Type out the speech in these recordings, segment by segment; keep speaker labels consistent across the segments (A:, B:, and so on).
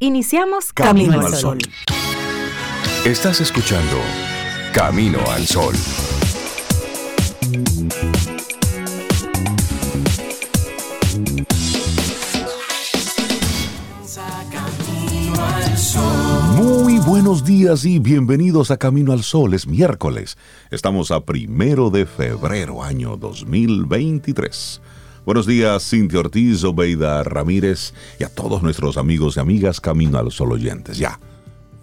A: Iniciamos Camino, al Sol.
B: Estás escuchando Camino al Sol. Muy buenos días y bienvenidos a Camino al Sol. Es miércoles. Estamos a primero de febrero, año 2023. Buenos días, Cintia Ortiz, Obeida Ramírez y a todos nuestros amigos y amigas Camino al Sol oyentes. Ya,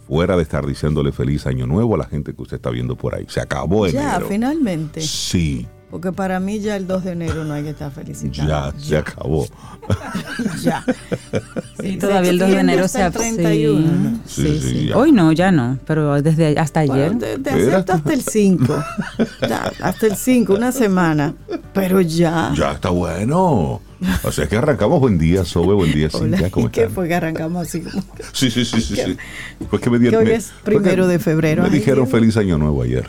B: fuera de estar diciéndole feliz año nuevo a la gente que usted está viendo por ahí. Se acabó enero.
C: Ya, finalmente.
B: Sí.
C: Porque para mí ya el 2 de enero no hay que estar felicitando.
B: Ya, se acabó.
C: ya.
A: Sí, todavía el 2 de enero se
C: 31.
B: Sí, sí, sí.
A: Hoy no, ya no, pero desde hasta ayer.
C: Bueno, te, te acepto hasta el 5. Ya, hasta el 5, una semana. Pero ya.
B: Ya está bueno. O sea que arrancamos buen día, Sobe, buen día, Cintia, ¿cómo
C: ¿y qué fue que arrancamos así
B: Sí, sí, sí, sí, sí. Fue que me dieron.
C: Que hoy es primero de febrero.
B: Me
C: Ay,
B: dijeron
C: Dios.
B: feliz año nuevo ayer.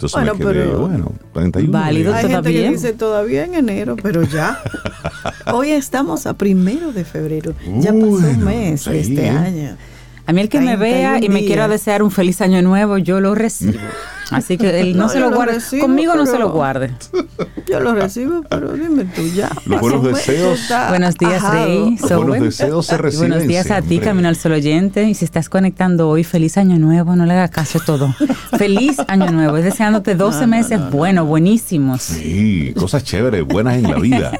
B: Entonces
C: Bueno,
B: me quedé,
C: pero-
B: bueno, 31.
A: Válido.
C: Hay gente que dice todavía en enero, pero ya. Hoy estamos a primero de febrero. Ya pasó
B: Bueno,
C: un mes de este año.
A: A mí el que me
C: 31
A: vea y me quiera desear un feliz año nuevo, yo lo recibo. Así que él no,
C: No,
A: se lo
C: lo
A: guarde.
C: recibo,
A: Conmigo no se lo guarde.
C: Yo lo recibo, pero dime tú ya.
B: Buenos deseos.
A: Buenos días,
C: ajado.
A: Rey.
B: Los buenos deseos se
A: Y
B: reciben
A: buenos días a ti. Camino al Sol oyente. Y si estás conectando hoy, feliz año nuevo, no le hagas caso a todo. feliz año nuevo. Es deseándote 12 meses buenos, buenísimos.
B: Sí, cosas chéveres, buenas en la vida.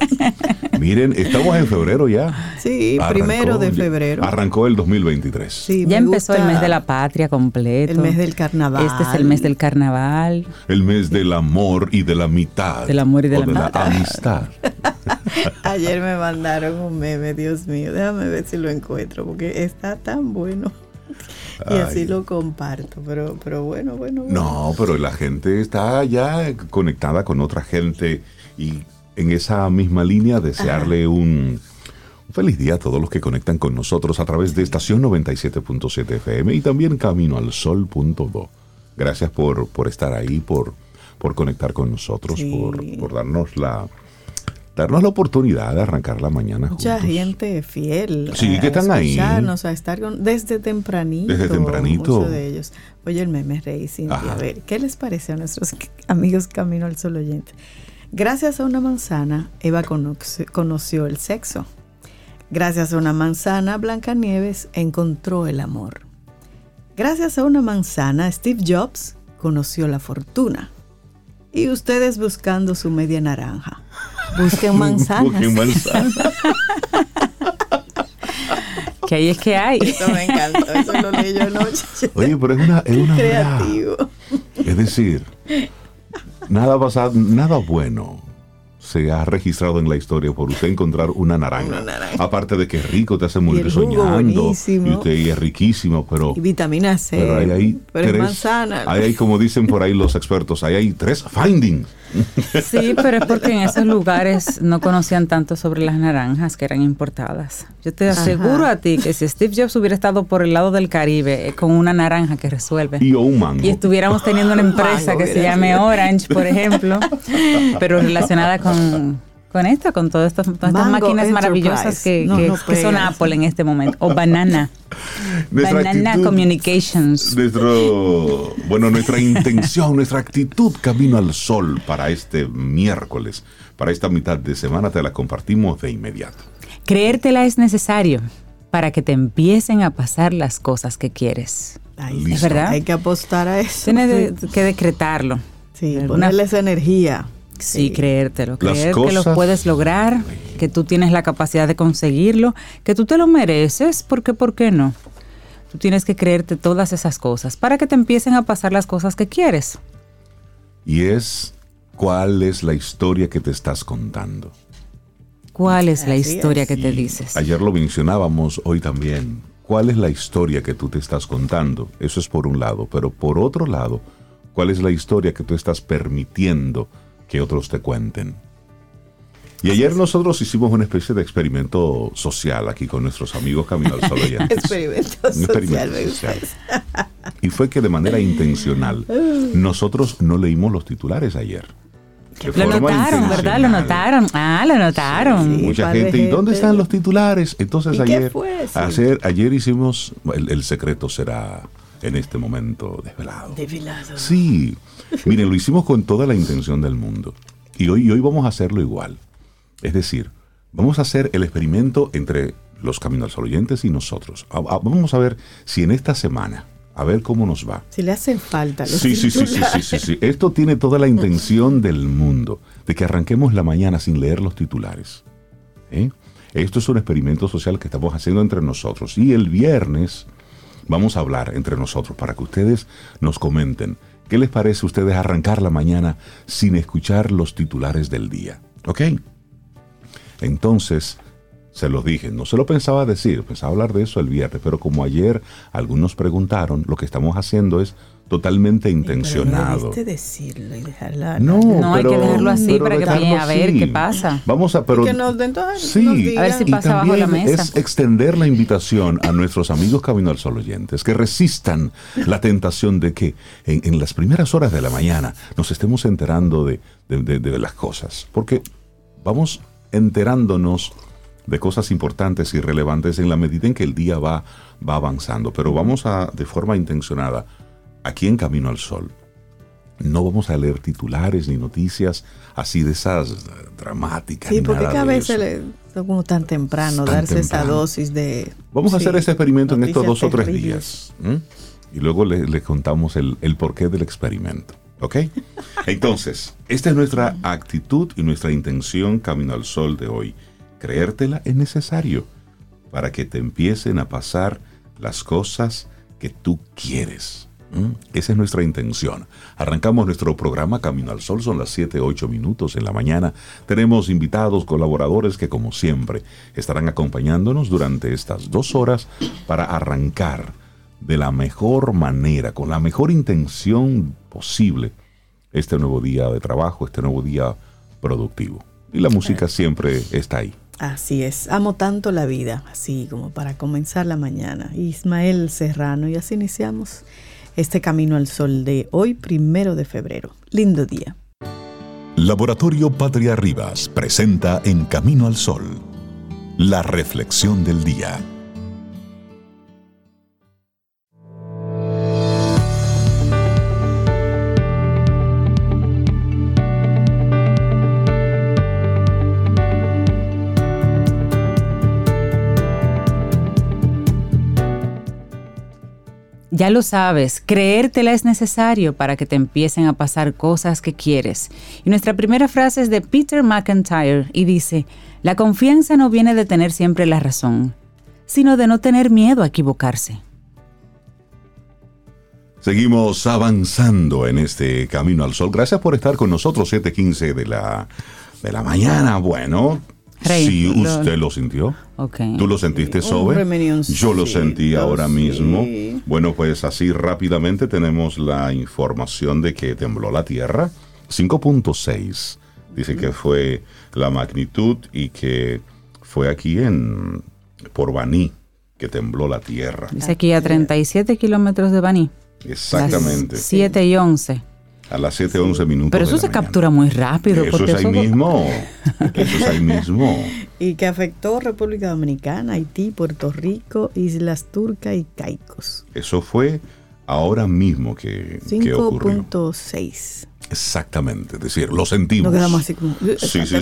B: Miren, estamos en febrero ya.
C: Sí,
B: Arrancó-
C: primero de febrero.
B: Arrancó el 2023.
C: Sí,
A: Ya
C: me
A: empezó el mes de la patria completo.
C: El mes del carnaval.
A: Este es el mes del carnaval.
B: El mes del amor y de la mitad.
A: Del amor y de
B: o
A: la
B: de la amistad.
C: Ayer me mandaron un meme, Dios mío. Déjame ver si lo encuentro, porque está tan bueno. Y así
B: Ay.
C: lo comparto. Pero, pero bueno, bueno. bueno.
B: No, pero la gente está ya conectada con otra gente y en esa misma línea desearle un, un feliz día a todos los que conectan con nosotros a través de estación 97.7 FM y también camino al sol.do. Gracias por, por estar ahí, por, por conectar con nosotros,
C: Sí.
B: por, por darnos la darnos la oportunidad de arrancar la mañana
C: Mucha
B: juntos.
C: gente fiel.
B: Sí,
C: a
B: que están ahí.
C: A estar con, desde tempranito.
B: Desde tempranito.
C: Muchos de ellos. Oye, el meme Rey Cintia,
B: Ajá.
C: a ver, ¿qué les parece a nuestros amigos Camino al Sol oyente? Gracias a una manzana, Eva conoció el sexo. Gracias a una manzana, Blancanieves encontró el amor. Gracias a una manzana, Steve Jobs conoció la fortuna. Y ustedes buscando su media naranja. Busquen manzanas.
B: Busquen manzana.
A: Que ahí es que hay.
C: Eso me encantó, eso lo leí yo anoche.
B: Oye, pero es una, es una verdad.
C: Creativo.
B: Es decir, nada pasado, nada bueno se ha registrado en la historia por usted encontrar una naranja.
C: Una naranja.
B: Aparte de que es rico, te hace morir soñando.
C: buenísimo.
B: Y usted es riquísimo, pero,
C: Y vitamina C.
B: pero hay ahí
C: pero es
B: tres.
C: manzana.
B: Ahí hay, como dicen por ahí los expertos, ahí hay tres findings.
A: Sí, pero es porque en esos lugares no conocían tanto sobre las naranjas que eran importadas. Yo te aseguro a ti que si Steve Jobs hubiera estado por el lado del Caribe eh, con una naranja que resuelve
B: Y o un mango.
A: y estuviéramos teniendo una empresa
C: Mango,
A: que se llame. Orange, por ejemplo, pero relacionada con, con esto, con todas estas, todas estas máquinas maravillosas
C: Enterprise.
A: que,
C: No,
A: que-
C: no
A: que son. Apple en este momento, o Banana,
B: Nuestra
A: Banana
B: actitud-
A: Communications.
B: Nuestro, bueno, nuestra intención, nuestra actitud camino al sol para este miércoles, para esta mitad de semana, te la compartimos de inmediato.
A: Creértela es necesario para que te empiecen a pasar las cosas que quieres.
C: Ay,
B: Listo.
A: ¿Es verdad?
C: Hay que apostar a eso.
A: Tienes de- que decretarlo.
C: Sí,
A: Alguna-
C: ponerle esa energía.
A: Sí, creértelo.
B: Las
A: Creer que lo puedes lograr, que tú tienes la capacidad de conseguirlo, que tú te lo mereces, porque ¿por qué no? Tú tienes que creerte todas esas cosas para que te empiecen a pasar las cosas que quieres.
B: Y es cuál es la historia que te estás contando.
A: ¿Cuál es la historia
C: es.
A: que te
B: Y
A: dices?
B: Ayer lo mencionábamos, hoy también. ¿Cuál es la historia que tú te estás contando? Eso es por un lado, pero por otro lado, ¿cuál es la historia que tú estás permitiendo que otros te cuenten? Y ayer nosotros hicimos una especie de experimento social aquí con nuestros amigos Camino al Sol oyentes.
C: Experimento
B: Un
C: social.
B: experimento social. Y fue que de manera intencional nosotros no leímos los titulares ayer.
A: Lo notaron, ¿verdad? Lo notaron. Ah, lo notaron.
B: Sí, Mucha gente. ¿Y dónde están los titulares? Entonces ayer, ayer, ayer hicimos, el, secreto será en este momento desvelado.
C: Desvelado.
B: Sí. Miren, lo hicimos con toda la intención del mundo. Y hoy, y hoy vamos a hacerlo igual. Es decir, vamos a hacer el experimento entre los Caminos al oyentes y nosotros. Vamos a ver si en esta semana a ver cómo nos va.
C: Si le hacen falta los
B: sí, sí, sí, sí, sí, sí, sí. Esto tiene toda la intención del mundo, de que arranquemos la mañana sin leer los titulares. ¿Eh? Esto es un experimento social que estamos haciendo entre nosotros. Y el viernes vamos a hablar entre nosotros para que ustedes nos comenten qué les parece a ustedes arrancar la mañana sin escuchar los titulares del día. ¿Ok? Entonces, se lo dije, no se lo pensaba decir, pensaba hablar de eso el viernes, pero como ayer algunos preguntaron, lo que estamos haciendo es totalmente intencionado.
C: No decirlo y dejarla.
A: No, no hay que dejarlo así para que vayan a ver qué pasa.
B: Vamos a, pero
C: que nos,
B: sí,
A: a ver si pasa bajo la mesa.
B: Es extender la invitación a nuestros amigos Camino al Sol oyentes que resistan la tentación de que en, las primeras horas de la mañana nos estemos enterando de, de las cosas, porque vamos enterándonos de cosas importantes y relevantes en la medida en que el día va, va avanzando. Pero vamos a, de forma intencionada, aquí en Camino al Sol, no vamos a leer titulares ni noticias así de esas dramáticas.
C: Sí, porque cada vez es como tan temprano darse esa dosis de...
B: Vamos a hacer ese experimento en estos dos o tres días. Y luego le, contamos el, el porqué del experimento. ¿Ok? Entonces, esta es nuestra actitud y nuestra intención Camino al Sol de hoy creértela es necesario para que te empiecen a pasar las cosas que tú quieres. ¿Mm? Esa es nuestra intención. Arrancamos nuestro programa Camino al Sol, son las 7, 8 minutos en la mañana. Tenemos invitados, colaboradores que como siempre estarán acompañándonos durante estas dos horas para arrancar de la mejor manera, con la mejor intención posible, este nuevo día de trabajo, este nuevo día productivo. Y la música siempre está ahí.
C: Así es, amo tanto la vida, así como para comenzar la mañana. Ismael Serrano, y así iniciamos este camino al sol de hoy, primero de febrero. Lindo día.
D: Laboratorio Patria Rivas presenta En Camino al Sol, la reflexión del día.
A: Ya lo sabes, creértela es necesario para que te empiecen a pasar cosas que quieres. Y nuestra primera frase es de Peter McIntyre y dice, la confianza no viene de tener siempre la razón, sino de no tener miedo a equivocarse.
B: Seguimos avanzando en este camino al sol. Gracias por estar con nosotros, 7:15 de la, de la mañana. Bueno, si usted lo sintió. ¿Tú lo sentiste, Sobe? Yo lo sentí ahora mismo. Bueno, pues así rápidamente tenemos la información de que tembló la Tierra. 5.6. Dice que fue la magnitud y que fue aquí en por Baní que tembló la Tierra.
A: Dice aquí a 37 kilómetros de Baní.
B: Exactamente.
A: 7 y 11
B: a las 7, 11 minutos.
A: Pero eso se captura muy rápido.
B: Eso es ahí mismo. eso es ahí mismo.
C: Y que afectó República Dominicana, Haití, Puerto Rico, Islas Turcas y Caicos.
B: Eso fue ahora mismo que,
C: 5.6.
B: Exactamente, es decir, lo sentimos.
C: No quedamos así como sí, sí, sí,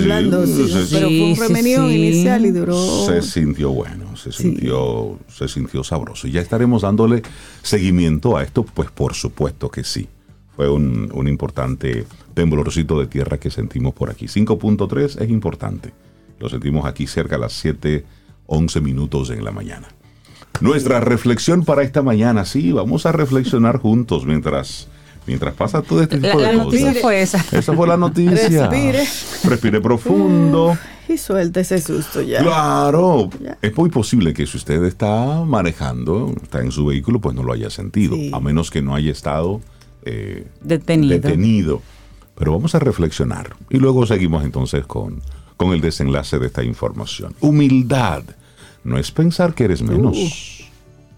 C: pero fue un remenión inicial y duró.
B: Se sintió bueno, se sintió, se sintió sabroso. Y ya estaremos dándole seguimiento a esto, pues por supuesto que sí fue un, importante temblorcito de tierra que sentimos por aquí. 5.3 es importante. Lo sentimos aquí cerca a las 7, 11 minutos en la mañana. Nuestra reflexión para esta mañana, sí, vamos a reflexionar juntos mientras, mientras pasa todo este tipo
A: la,
B: de
A: la noticia fue esa.
B: Esa fue la noticia.
C: Respire.
B: Respire profundo.
C: y suelte ese susto ya.
B: Claro. Es muy posible que si usted está manejando, está en su vehículo, pues no lo haya sentido. A menos que no haya estado eh, detenido. Pero vamos a reflexionar y luego seguimos entonces con, con el desenlace de esta información. Humildad no es pensar que eres menos,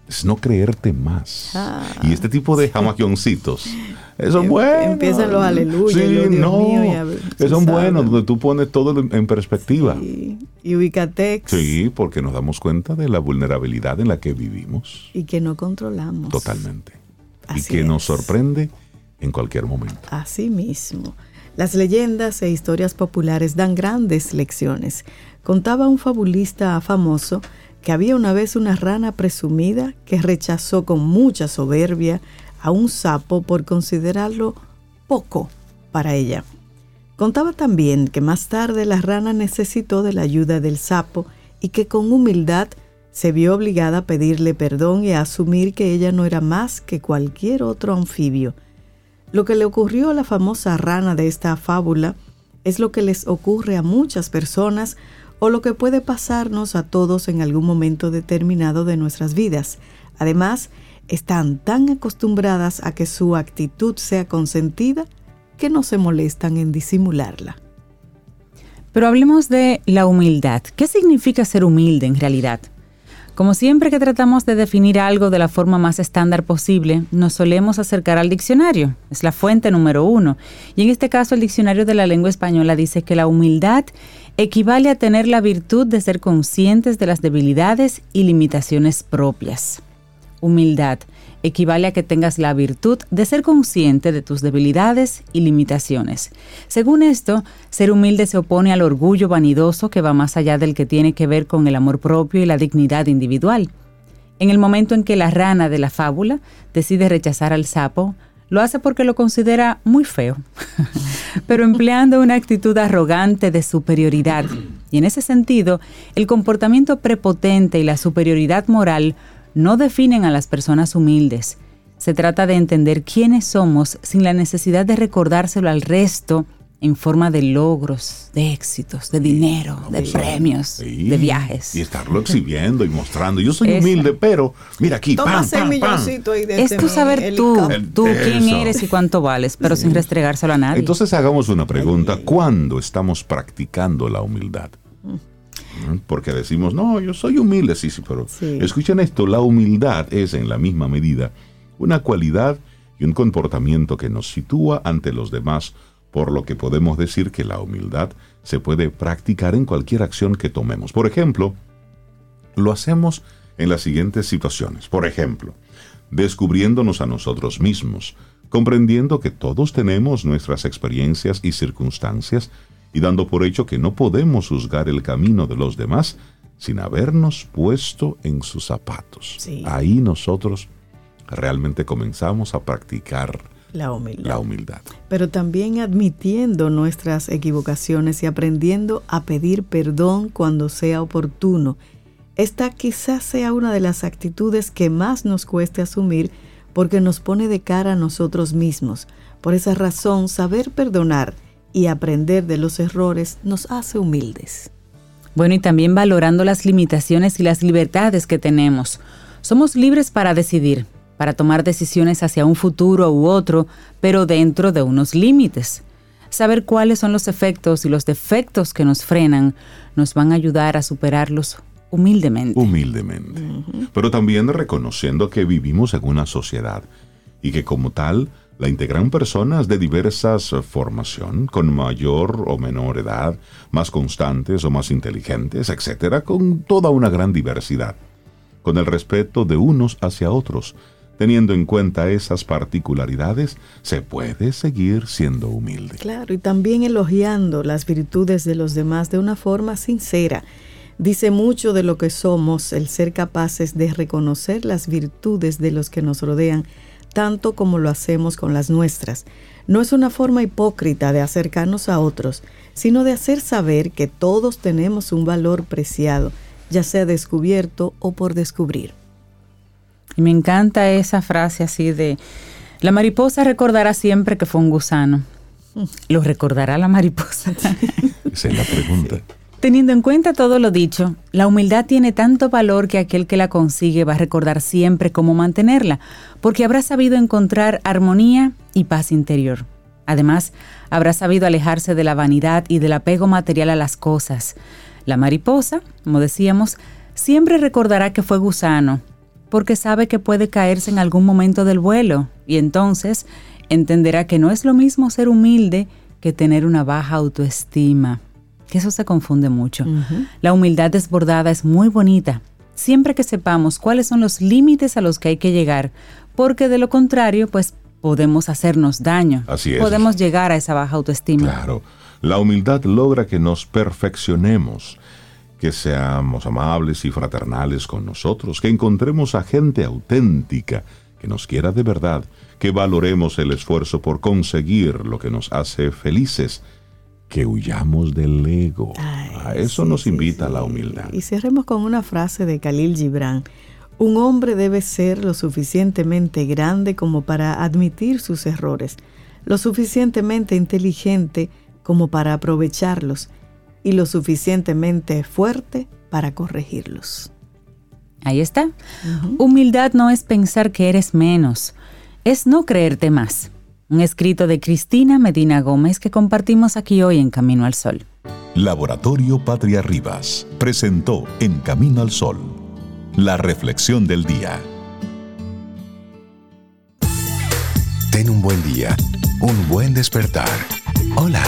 B: es no creerte más.
C: Ah,
B: y este tipo de jamaquioncitos, son
C: Em-
B: buenos.
C: empiezan los aleluyas,
B: Sí,
C: los Dios
B: no,
C: mío, y a ver,
B: que
C: tú
B: son buenos, donde tú pones todo en perspectiva.
C: Y, y Ubicatex.
B: Sí, porque nos damos cuenta de la vulnerabilidad en la que vivimos.
C: Y que no controlamos.
B: Totalmente. Y que nos sorprende en cualquier momento.
C: Así mismo. Las leyendas e historias populares dan grandes lecciones. Contaba un fabulista famoso que había una vez una rana presumida que rechazó con mucha soberbia a un sapo por considerarlo poco para ella. Contaba también que más tarde la rana necesitó de la ayuda del sapo y que con humildad se vio obligada a pedirle perdón y a asumir que ella no era más que cualquier otro anfibio. Lo que le ocurrió a la famosa rana de esta fábula es lo que les ocurre a muchas personas o lo que puede pasarnos a todos en algún momento determinado de nuestras vidas. Además, están tan acostumbradas a que su actitud sea consentida que no se molestan en disimularla.
A: Pero hablemos de la humildad. ¿Qué significa ser humilde en realidad? Como siempre que tratamos de definir algo de la forma más estándar posible, nos solemos acercar al diccionario. Es la fuente número uno. Y en este caso el diccionario de la lengua española dice que la humildad equivale a tener la virtud de ser conscientes de las debilidades y limitaciones propias. Humildad equivale a que tengas la virtud de ser consciente de tus debilidades y limitaciones. Según esto, ser humilde se opone al orgullo vanidoso que va más allá del que tiene que ver con el amor propio y la dignidad individual. En el momento en que la rana de la fábula decide rechazar al sapo, lo hace porque lo considera muy feo, pero empleando una actitud arrogante de superioridad. Y en ese sentido, el comportamiento prepotente y la superioridad moral no definen a las personas humildes. Se trata de entender quiénes somos sin la necesidad de recordárselo al resto en forma de logros, de éxitos, de dinero, de premios,
B: Sí,
A: de viajes.
B: Y estarlo exhibiendo y mostrando. Yo soy
A: Eso.
B: humilde, pero mira aquí,
C: Toma
B: pam, pam, pam.
C: milloncitos ahí de
A: Es tú saber tú, tú quién eres y cuánto vales, pero sin restregárselo a nadie.
B: Entonces hagamos una pregunta. ¿Cuándo estamos practicando la humildad? ¿Mm? Porque decimos, no, yo soy humilde, sí, sí, pero
C: Sí.
B: escuchen esto, la humildad es en la misma medida una cualidad y un comportamiento que nos sitúa ante los demás, por lo que podemos decir que la humildad se puede practicar en cualquier acción que tomemos. Por ejemplo, lo hacemos en las siguientes situaciones. Por ejemplo, descubriéndonos a nosotros mismos, comprendiendo que todos tenemos nuestras experiencias y circunstancias y dando por hecho que no podemos juzgar el camino de los demás sin habernos puesto en sus zapatos.
C: Sí.
B: Ahí nosotros realmente comenzamos a practicar
C: La humildad.
B: la humildad.
C: pero también admitiendo nuestras equivocaciones y aprendiendo a pedir perdón cuando sea oportuno. Esta quizás sea una de las actitudes que más nos cueste asumir porque nos pone de cara a nosotros mismos. Por esa razón, saber perdonar y aprender de los errores nos hace humildes.
A: Bueno, y también valorando las limitaciones y las libertades que tenemos. Somos libres para decidir, para tomar decisiones hacia un futuro u otro, pero dentro de unos límites. Saber cuáles son los efectos y los defectos que nos frenan nos van a ayudar a superarlos humildemente.
B: humildemente, pero también reconociendo que vivimos en una sociedad y que como tal la integran personas de diversas formación, con mayor o menor edad, más constantes o más inteligentes, etcétera, con toda una gran diversidad, con el respeto de unos hacia otros. Teniendo en cuenta esas particularidades, se puede seguir siendo humilde.
C: Claro, y también elogiando las virtudes de los demás de una forma sincera. Dice mucho de lo que somos el ser capaces de reconocer las virtudes de los que nos rodean, tanto como lo hacemos con las nuestras. No es una forma hipócrita de acercarnos a otros, sino de hacer saber que todos tenemos un valor preciado, ya sea descubierto o por descubrir.
A: Y me encanta esa frase así de, la mariposa recordará siempre que fue un gusano. Lo recordará la mariposa.
B: Esa es la pregunta.
A: Teniendo en cuenta todo lo dicho, la humildad tiene tanto valor que aquel que la consigue va a recordar siempre cómo mantenerla, porque habrá sabido encontrar armonía y paz interior. Además, habrá sabido alejarse de la vanidad y del apego material a las cosas. La mariposa, como decíamos, siempre recordará que fue gusano, porque sabe que puede caerse en algún momento del vuelo y entonces entenderá que no es lo mismo ser humilde que tener una baja autoestima, que eso se confunde mucho. La humildad desbordada es muy bonita, siempre que sepamos cuáles son los límites a los que hay que llegar, porque de lo contrario, pues podemos hacernos daño.
B: Así es.
A: Podemos llegar a esa baja autoestima.
B: Claro. La humildad logra que nos perfeccionemos, que seamos amables y fraternales con nosotros, que encontremos a gente auténtica, que nos quiera de verdad, que valoremos el esfuerzo por conseguir lo que nos hace felices, que huyamos del ego. a eso nos invita la humildad.
C: Y cerremos con una frase de Khalil Gibran. Un hombre debe ser lo suficientemente grande como para admitir sus errores, lo suficientemente inteligente como para aprovecharlos y lo suficientemente fuerte para corregirlos.
A: Ahí está. Humildad no es pensar que eres menos, es no creerte más. Un escrito de Cristina Medina Gómez que compartimos aquí hoy en Camino al Sol.
D: Laboratorio Patria Rivas presentó En Camino al Sol la reflexión del día.
E: Ten un buen día, un buen despertar. Hola.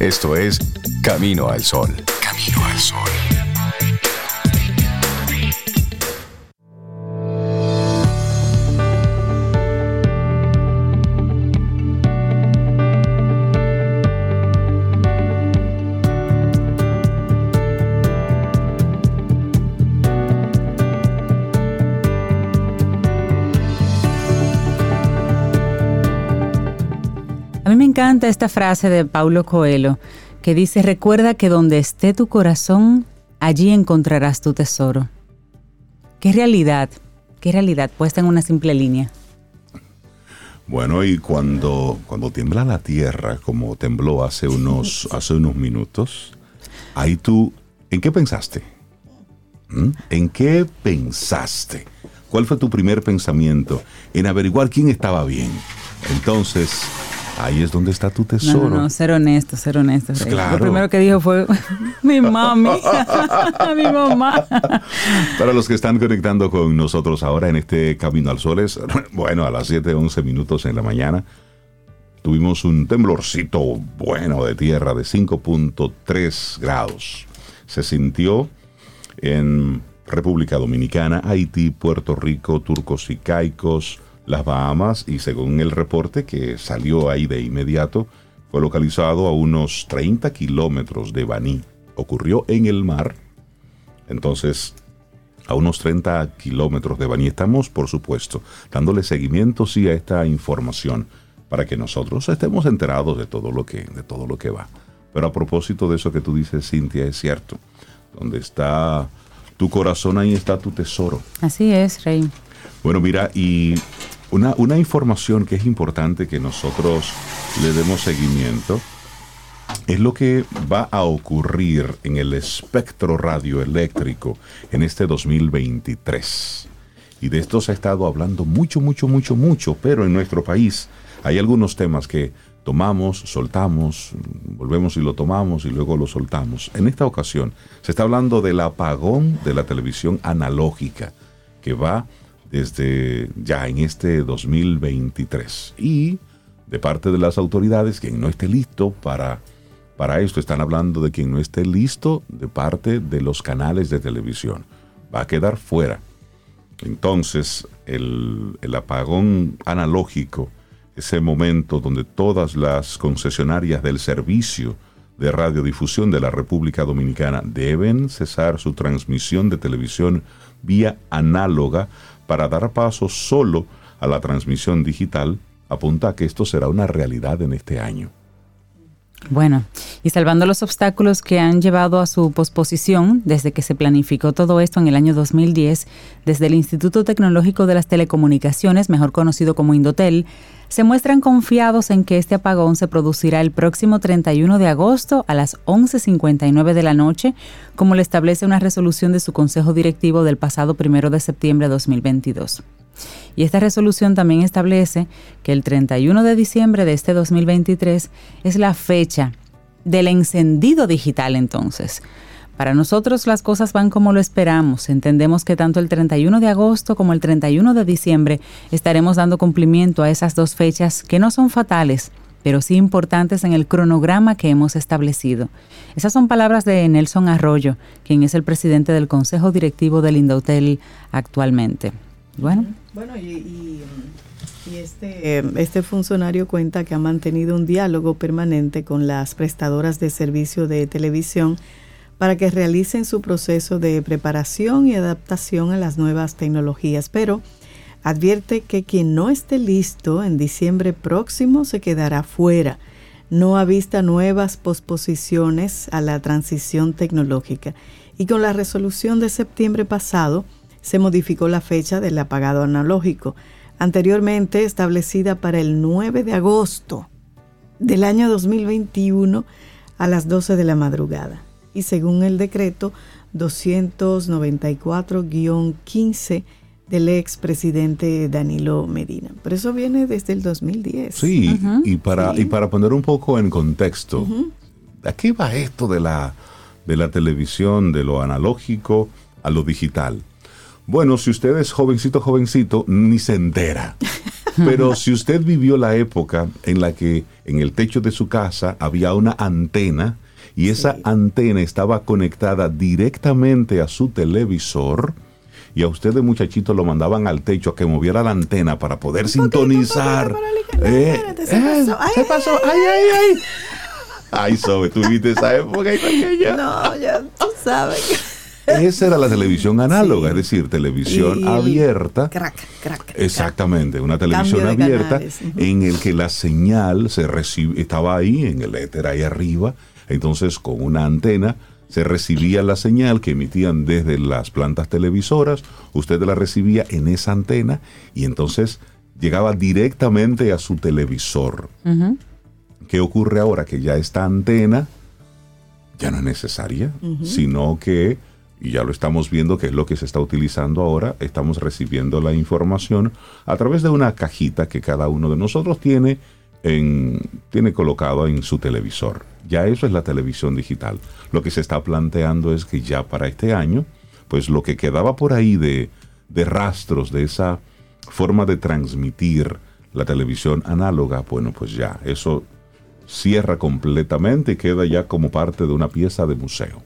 E: Esto es Camino al Sol. Camino al Sol.
A: Encanta esta frase de Paulo Coelho que dice, recuerda que donde esté tu corazón, allí encontrarás tu tesoro. ¿Qué realidad? ¿Qué realidad puesta en una simple línea?
B: Bueno, y cuando, cuando tiembla la tierra, como tembló hace unos, hace unos minutos, ahí tú, ¿en qué pensaste? ¿Mm? ¿En qué pensaste? ¿Cuál fue tu primer pensamiento? En averiguar quién estaba bien. Entonces, Ahí es donde está tu tesoro.
A: No, no, ser honesto, ser honesto. Lo primero que dijo fue mi mami, mi mamá.
B: Para los que están conectando con nosotros ahora en este Camino al Sol, es, bueno, a las 7, 11 minutos en la mañana, tuvimos un temblorcito bueno de tierra de 5.3 grados. Se sintió en República Dominicana, Haití, Puerto Rico, Turcos y Caicos, las Bahamas y según el reporte que salió ahí de inmediato, fue localizado a unos 30 kilómetros de Baní. Ocurrió en el mar. Entonces, a unos 30 kilómetros de Baní estamos, por supuesto, dándole seguimiento sí a esta información para que nosotros estemos enterados de todo lo que, de todo lo que va. Pero a propósito de eso que tú dices, Cintia, es cierto. Donde está tu corazón, ahí está tu tesoro.
A: Así es, Rey.
B: Bueno, mira, y una, información que es importante que nosotros le demos seguimiento es lo que va a ocurrir en el espectro radioeléctrico en este 2023. Y de esto se ha estado hablando mucho, mucho, mucho, mucho, pero en nuestro país hay algunos temas que tomamos, soltamos, volvemos y lo tomamos y luego lo soltamos. En esta ocasión se está hablando del apagón de la televisión analógica que va desde ya en este 2023. Y de parte de las autoridades, quien no esté listo para, para esto, están hablando de quien no esté listo de parte de los canales de televisión. Va a quedar fuera. Entonces, el, el apagón analógico, ese momento donde todas las concesionarias del servicio de radiodifusión de la República Dominicana deben cesar su transmisión de televisión vía análoga para dar paso solo a la transmisión digital, apunta a que esto será una realidad en este año.
A: Bueno, y salvando los obstáculos que han llevado a su posposición desde que se planificó todo esto en el año 2010, desde el Instituto Tecnológico de las Telecomunicaciones, mejor conocido como Indotel, se muestran confiados en que este apagón se producirá el próximo 31 de agosto a las 11.59 de la noche, como le establece una resolución de su Consejo Directivo del pasado 1 de septiembre de 2022. Y esta resolución también establece que el 31 de diciembre de este 2023 es la fecha del encendido digital entonces Para nosotros las cosas van como lo esperamos. Entendemos que tanto el 31 de agosto como el 31 de diciembre estaremos dando cumplimiento a esas dos fechas que no son fatales, pero sí importantes en el cronograma que hemos establecido. Esas son palabras de Nelson Arroyo, quien es el presidente del Consejo Directivo del Indotel actualmente. Bueno.
C: Bueno, y, este, eh, este funcionario cuenta que ha mantenido un diálogo permanente con las prestadoras de servicio de televisión para que realicen su proceso de preparación y adaptación a las nuevas tecnologías, pero advierte que quien no esté listo en diciembre próximo se quedará fuera. No ha visto nuevas posposiciones a la transición tecnológica y con la resolución de septiembre pasado se modificó la fecha del apagado analógico, anteriormente establecida para el 9 de agosto del año 2021 a las 12 de la madrugada y según el decreto 294-15 del expresidente Danilo Medina. Pero eso viene desde el 2010.
B: Sí, y, para, y para poner un poco en contexto, ¿a qué va esto de la, de la televisión, de lo analógico a lo digital? Bueno, si usted es jovencito, jovencito, ni se entera. Pero si usted vivió la época en la que en el techo de su casa había una antena y esa antena estaba conectada directamente a su televisor y a usted de muchachito lo mandaban al techo a que moviera la antena para poder sintonizar. Eh, eh, se pasó. Ay, ay, ay. Ay, Sobe, tú viste esa época
C: No, ya tú sabes.
B: Esa era la televisión análoga, es decir, televisión abierta.
C: Crack, crack.
B: Exactamente, una televisión abierta en el que la señal se recibe, estaba ahí en el éter ahí arriba entonces, con una antena se recibía la señal que emitían desde las plantas televisoras, usted la recibía en esa antena y entonces llegaba directamente a su televisor. ¿Qué ocurre ahora? Que ya esta antena ya no es necesaria, sino que, y ya lo estamos viendo que es lo que se está utilizando ahora, estamos recibiendo la información a través de una cajita que cada uno de nosotros tiene, en, tiene colocado en su televisor. Ya eso es la televisión digital. Lo que se está planteando es que ya para este año, pues lo que quedaba por ahí de, de rastros de esa forma de transmitir la televisión análoga, bueno, pues ya eso cierra completamente y queda ya como parte de una pieza de museo.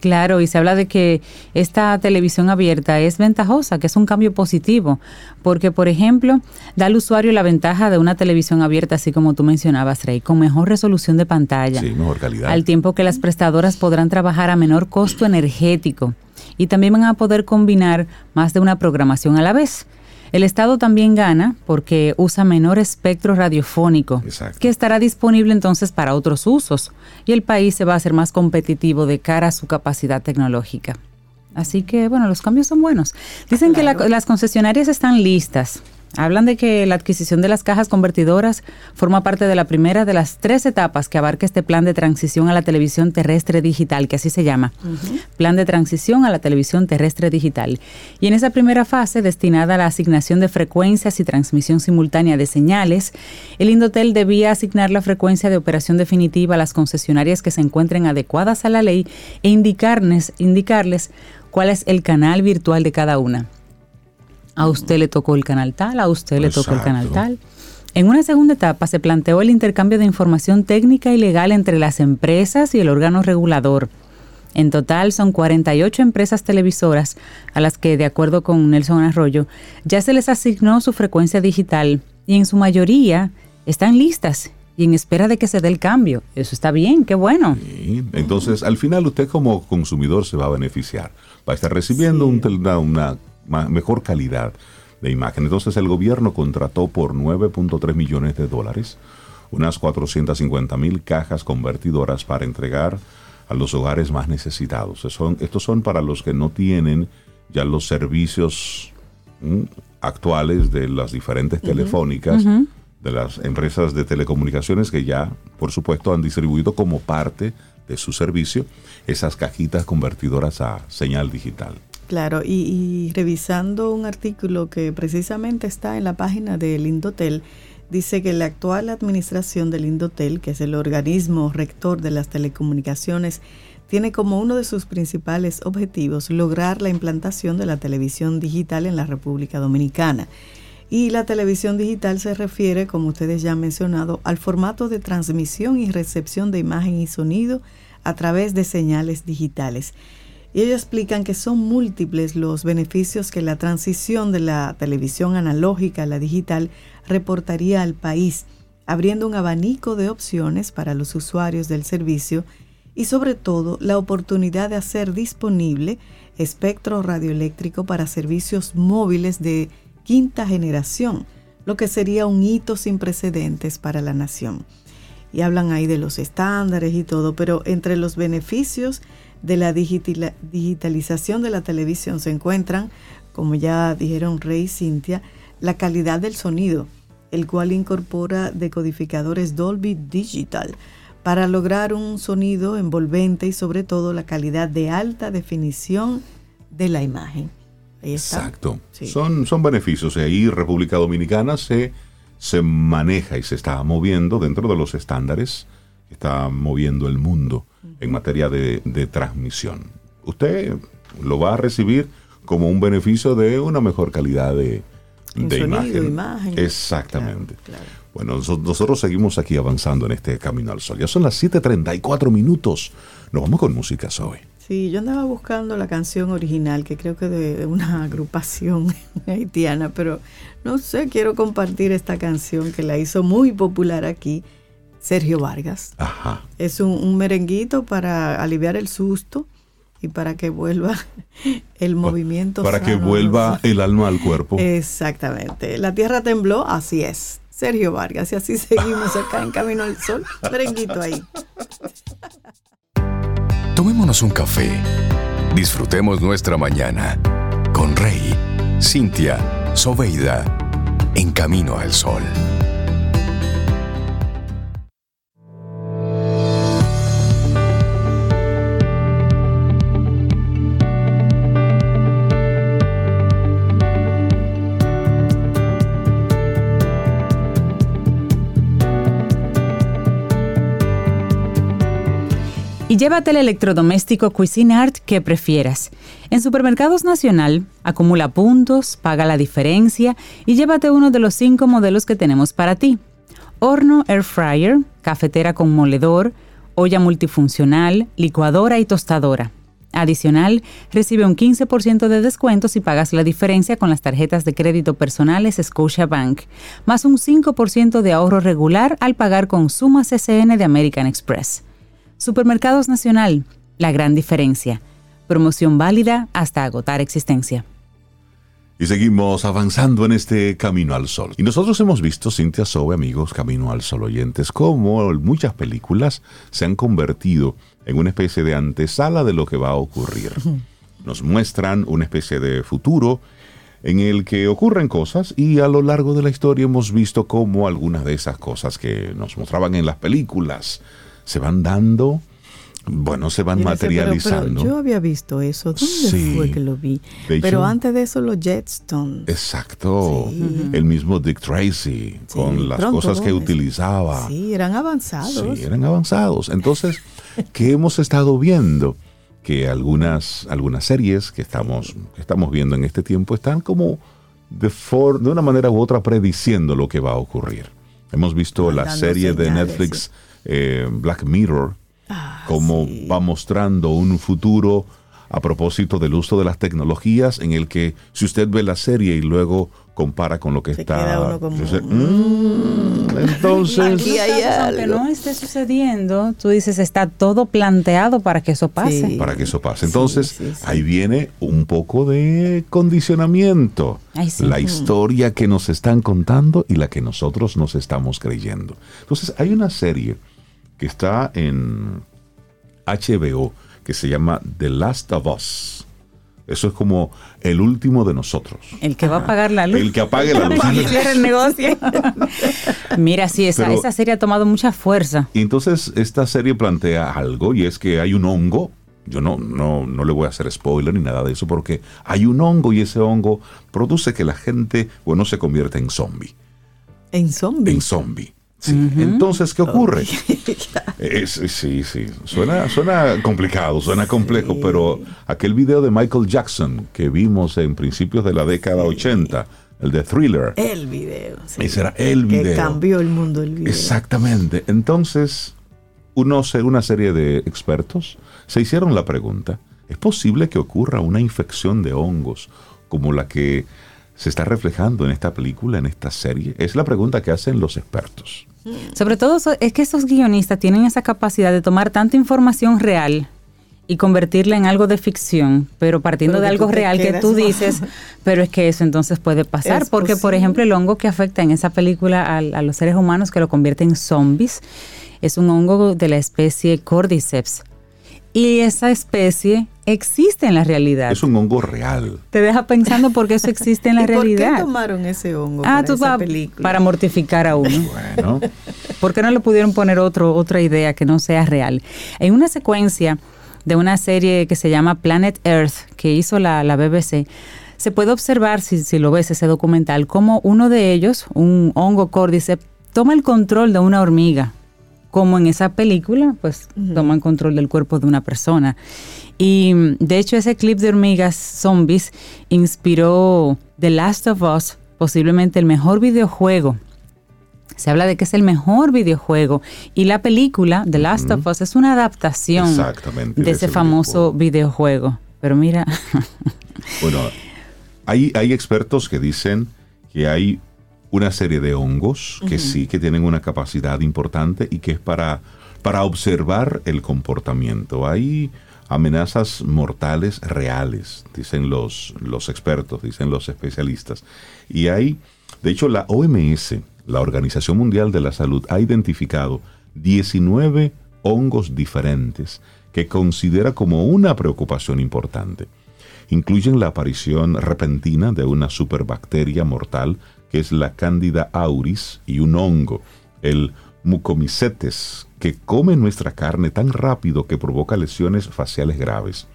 A: Claro, y se habla de que esta televisión abierta es ventajosa, que es un cambio positivo, porque, por ejemplo, da al usuario la ventaja de una televisión abierta, así como tú mencionabas, Rey, con mejor resolución de pantalla.
B: Sí, mejor calidad.
A: Al tiempo que las prestadoras podrán trabajar a menor costo energético y también van a poder combinar más de una programación a la vez. El Estado también gana porque usa menor espectro radiofónico, que estará disponible entonces para otros usos, y el país se va a hacer más competitivo de cara a su capacidad tecnológica. Así que, bueno, los cambios son buenos. Dicen que las concesionarias están listas Hablan de que la adquisición de las cajas convertidoras forma parte de la primera de las tres etapas que abarca este plan de transición a la televisión terrestre digital, que así se llama. Plan de transición a la televisión terrestre digital. Y en esa primera fase, destinada a la asignación de frecuencias y transmisión simultánea de señales, el Indotel debía asignar la frecuencia de operación definitiva a las concesionarias que se encuentren adecuadas a la ley e indicarles, indicarles cuál es el canal virtual de cada una a usted le tocó el canal tal, a usted le tocó el canal tal. En una segunda etapa se planteó el intercambio de información técnica y legal entre las empresas y el órgano regulador. En total son 48 empresas televisoras a las que, de acuerdo con Nelson Arroyo, ya se les asignó su frecuencia digital y en su mayoría están listas y en espera de que se dé el cambio. Eso está bien, qué bueno.
B: Entonces, al final usted como consumidor se va a beneficiar. Va a estar recibiendo una mejor calidad de imagen. Entonces el gobierno contrató por 9.3 millones de dólares unas 450 mil cajas convertidoras para entregar a los hogares más necesitados. Son, estos son para los que no tienen ya los servicios actuales de las diferentes telefónicas, de las empresas de telecomunicaciones que ya, por supuesto, han distribuido como parte de su servicio esas cajitas convertidoras a señal digital.
C: Claro, y, revisando un artículo que precisamente está en la página del Indotel, dice que la actual administración del Indotel, que es el organismo rector de las telecomunicaciones, tiene como uno de sus principales objetivos lograr la implantación de la televisión digital en la República Dominicana. Y la televisión digital se refiere, como ustedes ya han mencionado, al formato de transmisión y recepción de imagen y sonido a través de señales digitales. Y ellos explican que son múltiples los beneficios que la transición de la televisión analógica a la digital reportaría al país, abriendo un abanico de opciones para los usuarios del servicio y sobre todo la oportunidad de hacer disponible espectro radioeléctrico para servicios móviles de quinta generación, lo que sería un hito sin precedentes para la nación. Y hablan ahí de los estándares y todo, pero entre los beneficios de la digitalización de la televisión se encuentran, como ya dijeron Rey y Cintia, la calidad del sonido, el cual incorpora decodificadores Dolby Digital para lograr un sonido envolvente y sobre todo la calidad de alta definición de la imagen.
B: Exacto. Son, son beneficios y ahí República Dominicana se, se maneja y se está moviendo dentro de los estándares que está moviendo el mundo en materia de, transmisión. Usted lo va a recibir como un beneficio de una mejor calidad de,
C: imagen.
B: Exactamente. Bueno, nosotros seguimos aquí avanzando en este camino al sol. Ya son las 7:34 minutos. Nos vamos con música hoy.
C: Sí, yo andaba buscando la canción original, que creo que de, una agrupación haitiana, pero no sé, quiero compartir esta canción que la hizo muy popular aquí, Sergio Vargas.
B: Ajá.
C: Es un, merenguito para aliviar el susto y para que vuelva el movimiento.
B: Para que vuelva el alma al cuerpo.
C: Exactamente. La tierra tembló, así es. Sergio Vargas, y así seguimos acá en Camino al Sol. Merenguito ahí.
E: Tomémonos un café. Disfrutemos nuestra mañana con Rey, Cintia, Soveida, en camino al sol.
A: Llévate el electrodoméstico Cuisinart que prefieras. En Supermercados Nacional, acumula puntos, paga la diferencia y llévate uno de los cinco modelos que tenemos para ti. Horno Air Fryer, cafetera con moledor, olla multifuncional, licuadora y tostadora. Adicional, recibe un 15% de descuento si pagas la diferencia con las tarjetas de crédito personales Scotiabank, más un 5% de ahorro regular al pagar con sumas SN de American Express. Supermercados Nacional, la gran diferencia. Promoción válida hasta agotar existencia.
B: Y seguimos avanzando en este Camino al Sol. Y nosotros hemos visto, Cintia Sobe, amigos, Camino al Sol oyentes, cómo muchas películas se han convertido en una especie de antesala de lo que va a ocurrir. Nos muestran una especie de futuro en el que ocurren cosas y a lo largo de la historia hemos visto cómo algunas de esas cosas que nos mostraban en las películas se van dando, bueno, se van materializando.
C: yo había visto eso. ¿Dónde fue que lo vi? pero antes de eso, los Jetstones.
B: Exacto. El mismo Dick Tracy, con las cosas que utilizaba.
C: Sí, eran avanzados.
B: Sí, eran avanzados. Entonces, ¿qué hemos estado viendo? Que algunas, algunas series que estamos, que estamos viendo en este tiempo están como de, de una manera u otra prediciendo lo que va a ocurrir. Hemos visto la serie de Netflix. Eh, Black Mirror, ah, como va mostrando un futuro a propósito del uso de las tecnologías en el que si usted ve la serie y luego compara con lo que está
A: mm, entonces aunque no esté sucediendo tú dices está todo planteado para que eso pase.
B: Para que eso pase. Entonces ahí viene un poco de condicionamiento. La historia que nos están contando y la que nosotros nos estamos creyendo. Entonces hay una serie que está en HBO, que se llama The Last of Us. Eso es como el último de nosotros.
A: El que va a pagar la luz.
B: El que apague la luz.
A: el negocio. Mira, sí, esa, esa serie ha tomado mucha fuerza.
B: Y entonces esta serie plantea algo y es que hay un hongo. Yo no, no, no le voy a hacer spoiler ni nada de eso porque hay un hongo y ese hongo produce que la gente, bueno, se convierta en zombie.
C: ¿En zombie?
B: En zombie. Sí. Entonces, ¿qué ocurre? sí, sí. Suena, suena complicado, suena complejo, pero aquel video de Michael Jackson que vimos en principios de la década 80, el de Thriller.
C: El video.
B: Ese era el video.
C: Que cambió el mundo el video.
B: Exactamente. Entonces, uno, una serie de expertos se hicieron la pregunta, ¿es posible que ocurra una infección de hongos como la que se está reflejando en esta película, en esta serie? Es la pregunta que hacen los expertos.
A: Sobre todo es que esos guionistas tienen esa capacidad de tomar tanta información real y convertirla en algo de ficción, pero partiendo de algo real que tú dices, pero es que eso entonces puede pasar, porque por ejemplo el hongo que afecta en esa película a, a, los seres humanos que lo convierte en zombies es un hongo de la especie Cordyceps. Y esa especie existe en la realidad.
B: Es un hongo real.
A: Te deja pensando por qué eso existe en la realidad. ¿Por
C: qué tomaron ese hongo ah, para esa película?
A: Para mortificar a uno. bueno. ¿Por qué no le pudieron poner otro, otra idea que no sea real? En una secuencia de una serie que se llama Planet Earth, que hizo la, la BBC, se puede observar, si, si, lo ves ese documental, como uno de ellos, un hongo córdice, toma el control de una hormiga como en esa película, pues toman control del cuerpo de una persona. Y de hecho ese clip de hormigas zombies inspiró The Last of Us, posiblemente el mejor videojuego. Se habla de que es el mejor videojuego y la película The Last of Us es una adaptación de, ese, famoso videojuego. Pero mira.
B: bueno, hay, hay expertos que dicen que hay una serie de hongos que sí, que tienen una capacidad importante y que es para, para observar el comportamiento. Hay amenazas mortales reales, dicen los, los expertos, dicen los especialistas. Y hay, de hecho, la OMS, la Organización Mundial de la Salud, ha identificado 19 hongos diferentes que considera como una preocupación importante. Incluyen la aparición repentina de una superbacteria mortal que es la Cándida auris, y un hongo, el Mucomicetes, que come nuestra carne tan rápido que provoca lesiones faciales graves.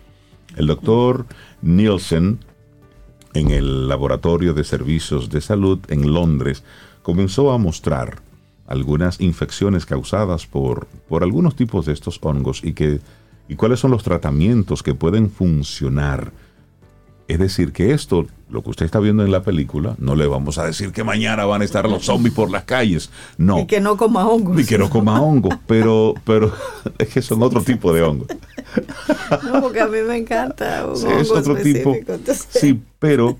B: El doctor Nielsen, en el Laboratorio de Servicios de Salud en Londres, comenzó a mostrar algunas infecciones causadas por, por algunos tipos de estos hongos y, que, y cuáles son los tratamientos que pueden funcionar es decir, que esto, lo que usted está viendo en la película, no le vamos a decir que mañana van a estar los zombies por las calles. No.
C: Y que no coma hongos.
B: Y que no coma hongos, pero, pero es que son otro tipo de hongos.
C: No, porque a mí me encanta un
B: es otro tipo. Sí, pero,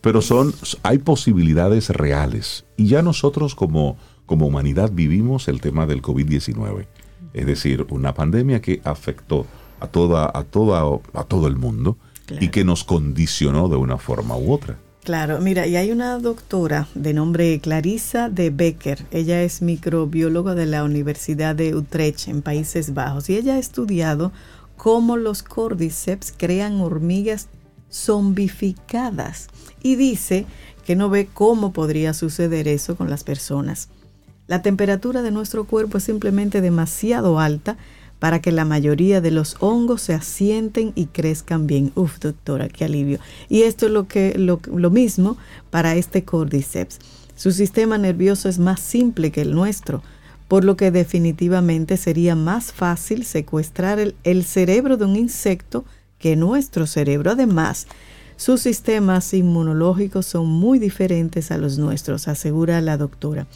B: pero son, hay posibilidades reales. Y ya nosotros como, como humanidad vivimos el tema del COVID-19. Es decir, una pandemia que afectó a, toda, a, toda, a todo el mundo y que nos condicionó de una forma u otra.
C: Claro, mira, y hay una doctora de nombre Clarissa de Becker. Ella es microbióloga de la Universidad de Utrecht en Países Bajos y ella ha estudiado cómo los cordyceps crean hormigas zombificadas y dice que no ve cómo podría suceder eso con las personas. La temperatura de nuestro cuerpo es simplemente demasiado alta para que la mayoría de los hongos se asienten y crezcan bien. Uf, doctora, qué alivio. Y esto es lo, que, lo, lo mismo para este cordyceps. Su sistema nervioso es más simple que el nuestro, por lo que definitivamente sería más fácil secuestrar el, el cerebro de un insecto que nuestro cerebro. Además, sus sistemas inmunológicos son muy diferentes a los nuestros, asegura la doctora.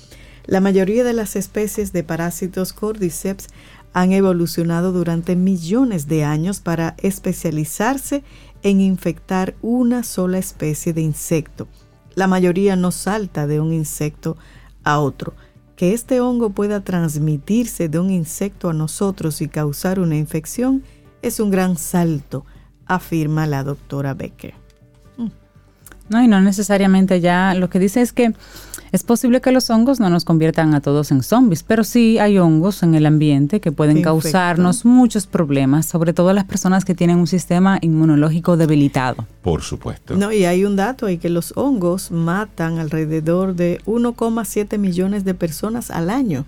C: La mayoría de las especies de parásitos cordyceps han evolucionado durante millones de años para especializarse en infectar una sola especie de insecto. La mayoría no salta de un insecto a otro. Que este hongo pueda transmitirse de un insecto a nosotros y causar una infección es un gran salto, afirma la doctora Becker.
A: No, y no necesariamente ya lo que dice es que es posible que los hongos no nos conviertan a todos en zombies, pero sí hay hongos en el ambiente que pueden causarnos muchos problemas, sobre todo las personas que tienen un sistema inmunológico debilitado.
B: Por supuesto.
C: No, y hay un dato ahí que los hongos matan alrededor de 1,7 millones de personas al año,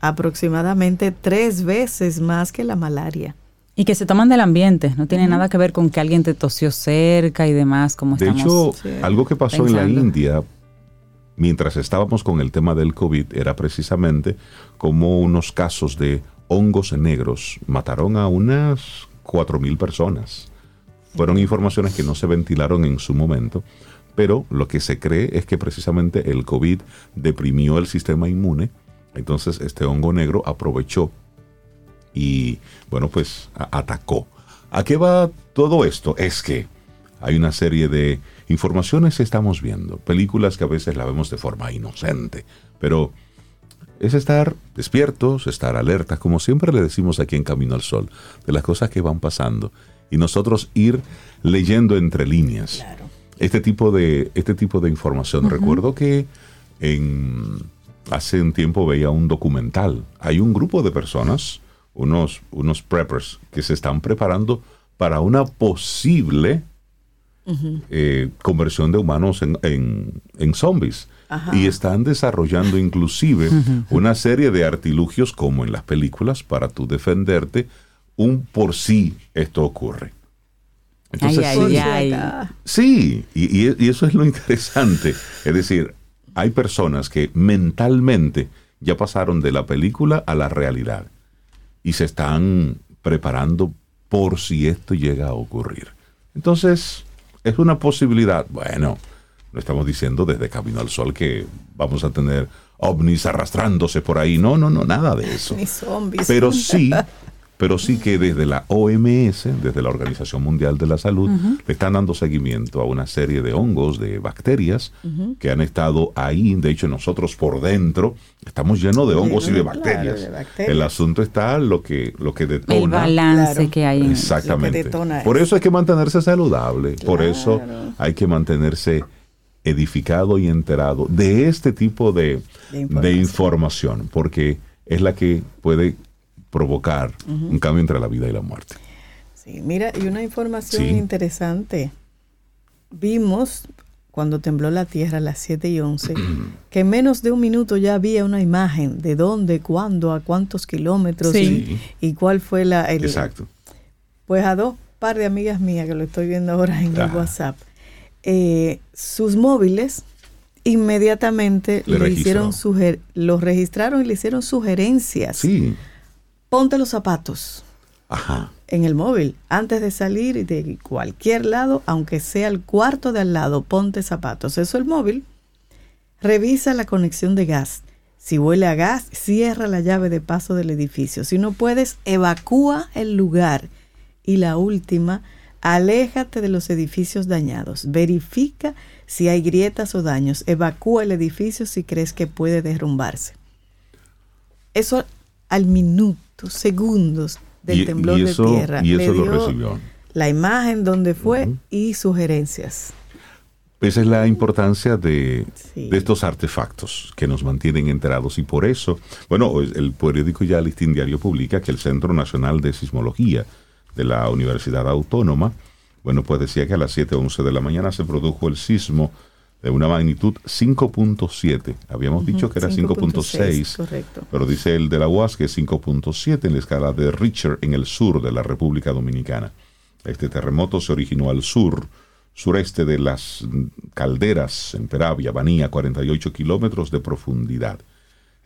C: aproximadamente tres veces más que la malaria.
A: Y que se toman del ambiente, no tiene nada que ver con que alguien te tosió cerca y demás, como
B: De hecho, algo que pasó en la India mientras estábamos con el tema del COVID, era precisamente como unos casos de hongos negros mataron a unas 4.000 personas. Fueron informaciones que no se ventilaron en su momento, pero lo que se cree es que precisamente el COVID deprimió el sistema inmune, entonces este hongo negro aprovechó y, bueno, pues atacó. ¿A qué va todo esto? Es que hay una serie de informaciones estamos viendo, películas que a veces la vemos de forma inocente, pero es estar despiertos, estar alertas, como siempre le decimos aquí en Camino al Sol, de las cosas que van pasando y nosotros ir leyendo entre líneas este, tipo de, este tipo de información. Recuerdo que en, hace un tiempo veía un documental. Hay un grupo de personas, unos, unos preppers, que se están preparando para una posible eh, conversión de humanos en, en, zombies. Y están desarrollando inclusive una serie de artilugios como en las películas para tú defenderte un por sí esto ocurre.
A: Entonces,
B: sí, y, y, eso es lo interesante. Es decir, hay personas que mentalmente ya pasaron de la película a la realidad y se están preparando por si esto llega a ocurrir. Entonces, es una posibilidad. Bueno, no estamos diciendo desde Camino al Sol que vamos a tener ovnis arrastrándose por ahí. No, no, no, nada de eso.
C: Ni zombies.
B: Pero sí pero sí que desde la OMS, desde la Organización Mundial de la Salud, le están dando seguimiento a una serie de hongos, de bacterias que han estado ahí. De hecho, nosotros por dentro estamos llenos de hongos y de bacterias. El asunto está lo que, lo que detona.
A: El balance que hay en
B: Exactamente. por eso hay que mantenerse saludable, por eso hay que mantenerse edificado y enterado de este tipo de, de información, porque es la que puede provocar un cambio entre la vida y la muerte.
C: Sí, mira, y una información interesante. Vimos cuando tembló la tierra a las 7 y 11, que en menos de un minuto ya había una imagen de dónde, cuándo, a cuántos kilómetros y, cuál fue la... El,
B: Exacto.
C: Pues a dos par de amigas mías que lo estoy viendo ahora en el WhatsApp, eh, sus móviles inmediatamente le, hicieron los registraron y le hicieron sugerencias.
B: Sí
C: ponte los zapatos en el móvil. Antes de salir de cualquier lado, aunque sea el cuarto de al lado, ponte zapatos. Eso el móvil. Revisa la conexión de gas. Si huele a gas, cierra la llave de paso del edificio. Si no puedes, evacúa el lugar. Y la última, aléjate de los edificios dañados. Verifica si hay grietas o daños. Evacúa el edificio si crees que puede derrumbarse. Eso al minuto segundos del temblor de tierra.
B: Y eso lo recibió.
C: La imagen donde fue y sugerencias.
B: Esa es la importancia de, estos artefactos que nos mantienen enterados y por eso, bueno, el periódico ya Listín Diario publica que el Centro Nacional de Sismología de la Universidad Autónoma, bueno, pues decía que a las 7.11 de la mañana se produjo el sismo de una magnitud 5.7. Habíamos dicho que era 5.6, pero dice el de la UAS que es 5.7 en la escala de Richter en el sur de la República Dominicana. Este terremoto se originó al sur, sureste de las calderas en Peravia, Banía, 48 kilómetros de profundidad.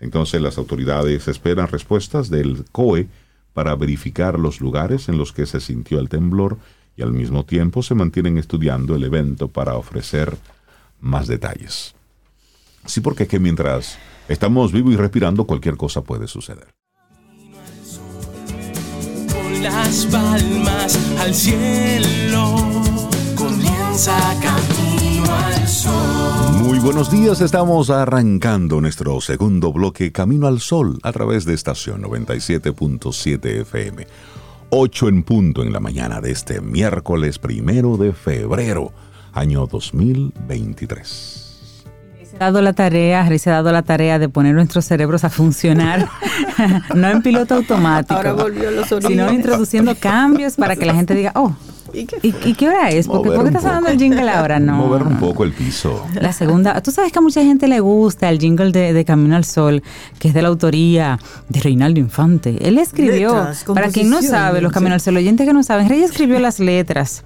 B: Entonces las autoridades esperan respuestas del COE para verificar los lugares en los que se sintió el temblor y al mismo tiempo se mantienen estudiando el evento para ofrecer más detalles. Sí, porque es que mientras estamos vivos y respirando, cualquier cosa puede suceder.
F: Con las palmas al cielo, comienza camino al sol.
B: Muy buenos días, estamos arrancando nuestro segundo bloque Camino al Sol a través de estación 97.7 FM. 8 en punto en la mañana de este miércoles primero de febrero año 2023
A: se ha dado la tarea, se ha dado la tarea de poner nuestros cerebros a funcionar, no en piloto automático, sino introduciendo cambios para que la gente diga, oh, ¿Y qué, hora es? Porque, ¿Por qué estás dando el jingle ahora? No.
B: Mover un poco el piso.
A: La segunda, tú sabes que a mucha gente le gusta el jingle de, Camino al Sol, que es de la autoría de Reinaldo Infante. Él escribió, para quien no sabe, los Camino al Sol oyentes que no saben, Rey escribió las letras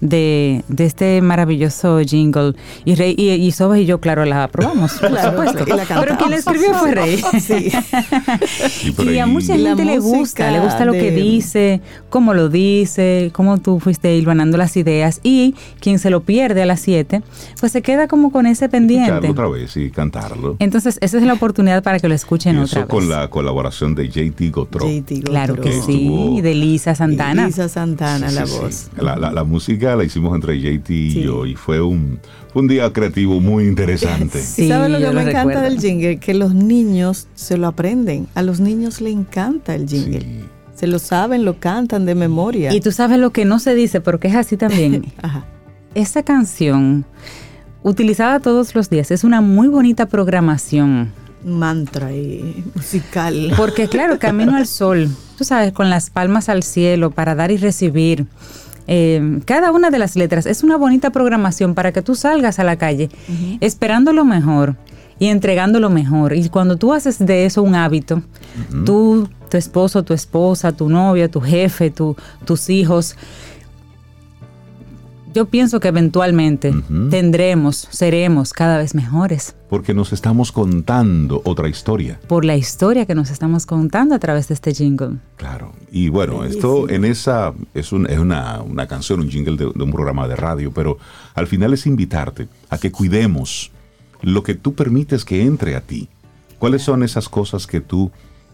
A: de, de este maravilloso jingle. Y Rey y, y Sobas y yo, claro, la aprobamos, por
C: Claro,
A: supuesto.
C: y la
A: Pero quien la escribió fue Rey.
C: Sí.
B: Y por
A: Y a mucha gente le gusta, le gusta lo que dice, cómo lo dice, cómo tú fuiste hilvanando las ideas. Y quien se lo pierde a las 7, pues se queda como con ese pendiente.
B: Escucharlo otra vez y cantarlo.
A: Entonces, esa es la oportunidad para que lo escuchen
B: Y
A: otra
B: eso con
A: vez.
B: la colaboración de JT Gotro.
C: JT
A: Claro que sí, y de Lisa Santana.
C: Lisa Santana, la
B: Sí, sí.
C: voz.
B: La, la- la música la hicimos entre JT y
C: Sí.
B: yo y fue un, fue un día creativo muy interesante.
A: Sí,
C: ¿Y sabes lo que me
A: lo
C: encanta
A: recuerdo.
C: del jingle? Que los niños se lo aprenden. A los niños le encanta el jingle.
B: Sí.
C: Se lo saben, lo cantan de memoria.
A: Y tú sabes lo que no se dice, pero que es así también.
C: Ajá.
A: Esa canción, utilizada todos los días, es una muy bonita programación.
C: Mantra y musical.
A: Porque claro, camino al sol, tú sabes, con las palmas al cielo para dar y recibir. Eh, cada una de las letras es una bonita programación para que tú salgas a la calle esperando lo mejor y entregando lo mejor. Y cuando tú haces de eso un hábito, tú, tu esposo, tu esposa, tu novio, tu jefe, tu- tus hijos, yo pienso que eventualmente
B: Ujú.
A: tendremos, seremos cada vez mejores
B: Porque nos estamos contando otra historia.
A: por la historia que nos estamos contando a través de este jingle.
B: Claro. Y bueno, esto en esa es, un- es una, una canción, un jingle de, de un programa de radio, pero al final es invitarte a que cuidemos lo que tú permites que entre a ti. ¿Cuáles son esas cosas que tú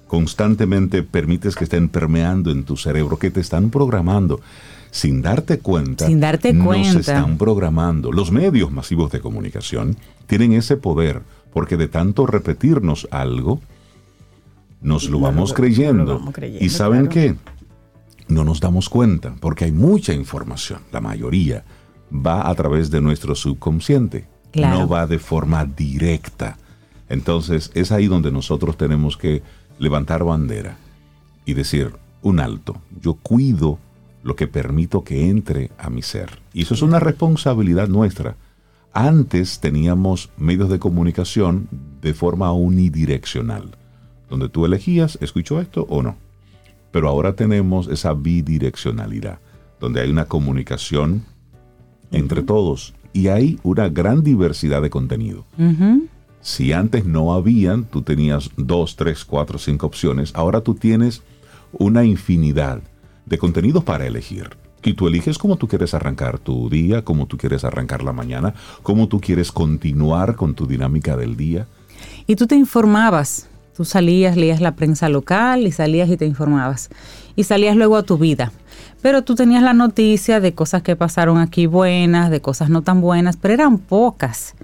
B: constantemente permites que estén permeando en tu cerebro, que te están programando? Sin darte cuenta,
A: Sin darte
B: nos están programando. Los medios masivos de comunicación tienen ese poder, porque de tanto repetirnos algo, nos lo vamos
C: lo-
B: creyendo.
C: lo vamos creyendo,
B: y saben
C: claro.
B: qué? No nos damos cuenta, porque hay mucha información. La mayoría va a través de nuestro subconsciente.
A: Claro.
B: No va de forma directa. Entonces es ahí donde nosotros tenemos que levantar bandera y decir, un alto, yo cuido lo que permito que entre a mi ser. Y eso es una responsabilidad nuestra. Antes teníamos medios de comunicación de forma unidireccional, donde tú elegías, escucho esto o no. Pero ahora tenemos esa bidireccionalidad, donde hay una comunicación entre todos y hay una gran diversidad de contenido. Si antes no habían, tú tenías dos, tres, cuatro, cinco opciones, ahora tú tienes una infinidad de contenidos para elegir. Y tú eliges cómo tú quieres arrancar tu día, cómo tú quieres arrancar la mañana, cómo tú quieres continuar con tu dinámica del día.
A: Y tú te informabas. Tú salías, leías la prensa local y salías y te informabas. Y salías luego a tu vida. Pero tú tenías la noticia de cosas que pasaron aquí buenas, de cosas no tan buenas, pero eran pocas.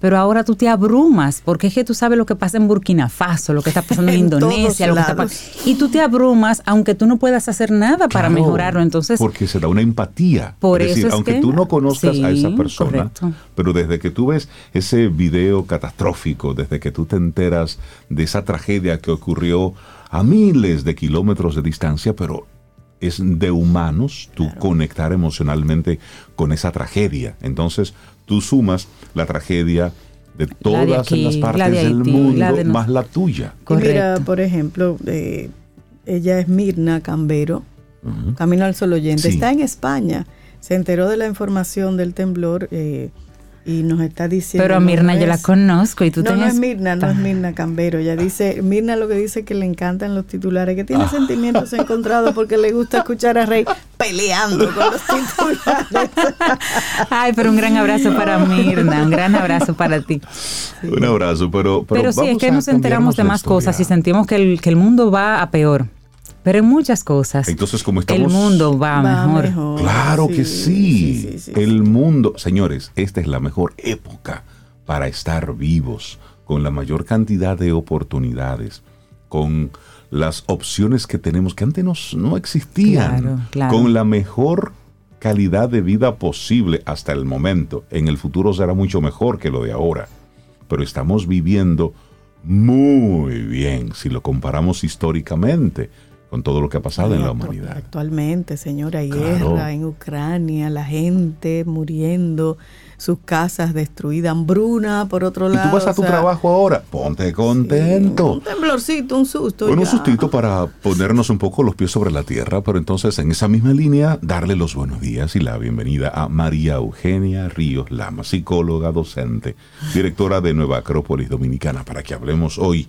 A: Pero ahora tú te abrumas, porque es que tú sabes lo que pasa en Burkina Faso, lo que está pasando en, Indonesia, lo que está. Y tú te abrumas, aunque tú no puedas hacer nada para
B: Claro,
A: mejorarlo. Entonces,
B: porque se da una empatía.
A: Por
B: es decir,
A: eso es
B: aunque
A: que-
B: tú no conozcas a esa persona,
A: correcto.
B: pero desde que tú ves ese video catastrófico, desde que tú te enteras de esa tragedia que ocurrió a miles de kilómetros de distancia, pero es de humanos tú conectar emocionalmente con esa tragedia. Entonces, tú sumas la tragedia de todas
A: aquí,
B: las
A: la
B: partes
A: de
B: del mundo,
A: la de nos-
B: más la tuya.
C: Mira, por ejemplo, eh, ella es Mirna Cambero, Camino al Sol Oyente.
B: Sí.
C: Está en España. Se enteró de la información del temblor eh, y nos está diciendo.
A: pero a
C: no
A: Mirna yo la conozco y tú
C: no, no es Mirna, no es Mirna Cambero. Ella dice, Mirna lo que dice es que le encantan los titulares, que
B: Ah.
C: tiene sentimientos encontrados porque le gusta escuchar a Rey peleando con los titulares.
A: Ay, pero un gran abrazo para Mirna, un gran abrazo para ti.
B: Un abrazo, pero...
A: Pero, sí, es que nos enteramos de más cosas y sentimos que el, que el mundo va a peor. Pero en muchas cosas,
B: Entonces, como
A: el
B: estamos...
A: mundo va,
C: Va
A: mejor.
C: mejor.
B: Claro que sí.
C: sí, sí, sí,
B: El mundo, señores, esta es la mejor época para estar vivos, con la mayor cantidad de oportunidades, con las opciones que tenemos que antes nos- no existían,
A: Claro, claro.
B: con la mejor calidad de vida posible hasta el momento. En el futuro será mucho mejor que lo de ahora, pero estamos viviendo muy bien si lo comparamos históricamente con todo lo que ha pasado en la humanidad.
C: Actualmente, señora,
B: Claro.
C: guerra en Ucrania, la gente muriendo, sus casas destruidas, hambruna por otro lado.
B: Y tú vas a tu trabajo ahora, ponte contento.
C: un temblorcito, un susto.
B: Bueno, un sustito para ponernos un poco los pies sobre la tierra, pero entonces en esa misma línea darle los buenos días y la bienvenida a María Eugenia Ríos Lama, psicóloga, docente, directora de Nueva Acrópolis Dominicana, para que hablemos hoy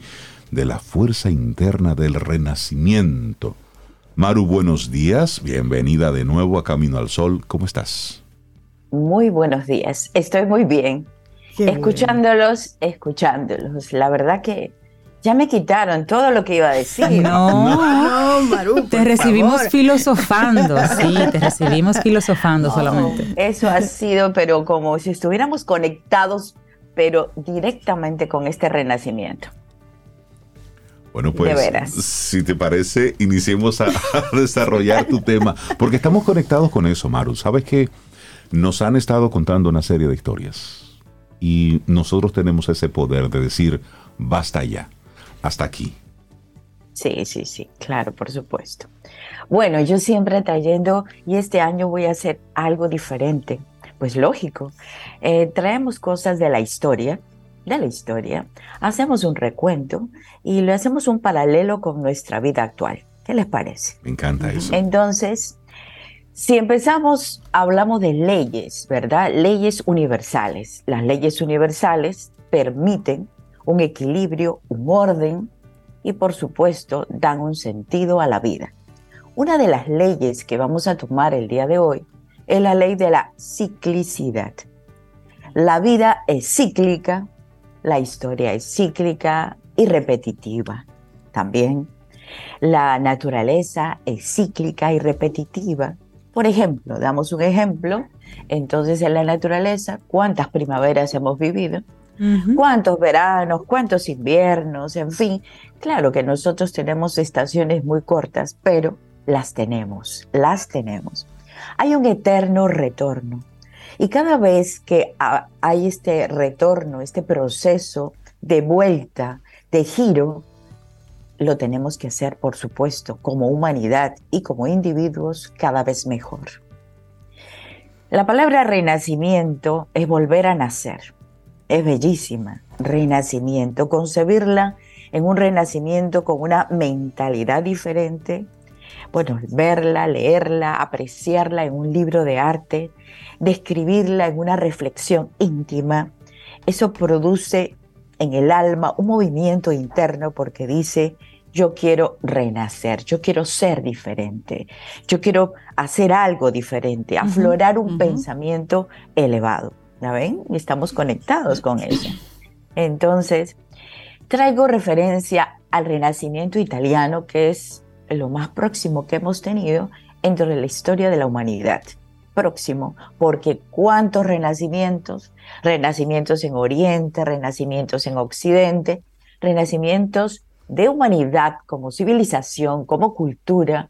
B: de la fuerza interna del renacimiento. Maru, buenos días, bienvenida de nuevo a Camino al Sol, ¿cómo estás?
G: Muy buenos días, estoy muy bien. escuchándolos, escuchándolos. La verdad que ya me quitaron todo lo que iba a decir.
A: No, no, Maru, te recibimos filosofando, sí, te recibimos filosofando solamente.
G: Eso ha sido, pero como si estuviéramos conectados, pero directamente con este renacimiento.
B: Bueno, pues si te parece, iniciemos a, desarrollar tu tema, porque estamos conectados con eso, Maru. Sabes que nos han estado contando una serie de historias y nosotros tenemos ese poder de decir, basta ya, hasta aquí.
G: Sí, sí, sí, claro, por supuesto. Bueno, yo siempre trayendo, y este año voy a hacer algo diferente. Pues lógico, eh, traemos cosas de la historia, de la historia, hacemos un recuento y lo hacemos un paralelo con nuestra vida actual. ¿Qué les parece?
B: Me encanta eso.
G: Entonces, si empezamos, hablamos de leyes, ¿verdad? Leyes universales. Las leyes universales permiten un equilibrio, un orden y por supuesto dan un sentido a la vida. Una de las leyes que vamos a tomar el día de hoy es la ley de la ciclicidad. La vida es cíclica, la historia es cíclica y repetitiva también. La naturaleza es cíclica y repetitiva. Por ejemplo, damos un ejemplo, entonces en la naturaleza, ¿cuántas primaveras hemos vivido? ¿Cuántos veranos? ¿Cuántos inviernos? En fin, claro que nosotros tenemos estaciones muy cortas, pero las tenemos, las tenemos. Hay un eterno retorno. Y cada vez que hay este retorno, este proceso de vuelta, de giro, lo tenemos que hacer, por supuesto, como humanidad y como individuos cada vez mejor. La palabra renacimiento es volver a nacer. Es bellísima, renacimiento, concebirla en un renacimiento con una mentalidad diferente, bueno, verla, leerla, apreciarla en un libro de arte, describirla en una reflexión íntima, eso produce en el alma un movimiento interno porque dice, yo quiero renacer, yo quiero ser diferente, yo quiero hacer algo diferente, aflorar un pensamiento elevado. ¿Ya ven? Estamos conectados con eso. Entonces, traigo referencia al renacimiento italiano, que es lo más próximo que hemos tenido dentro de la historia de la humanidad próximo, porque cuántos renacimientos, renacimientos en Oriente, renacimientos en Occidente, renacimientos de humanidad como civilización, como cultura,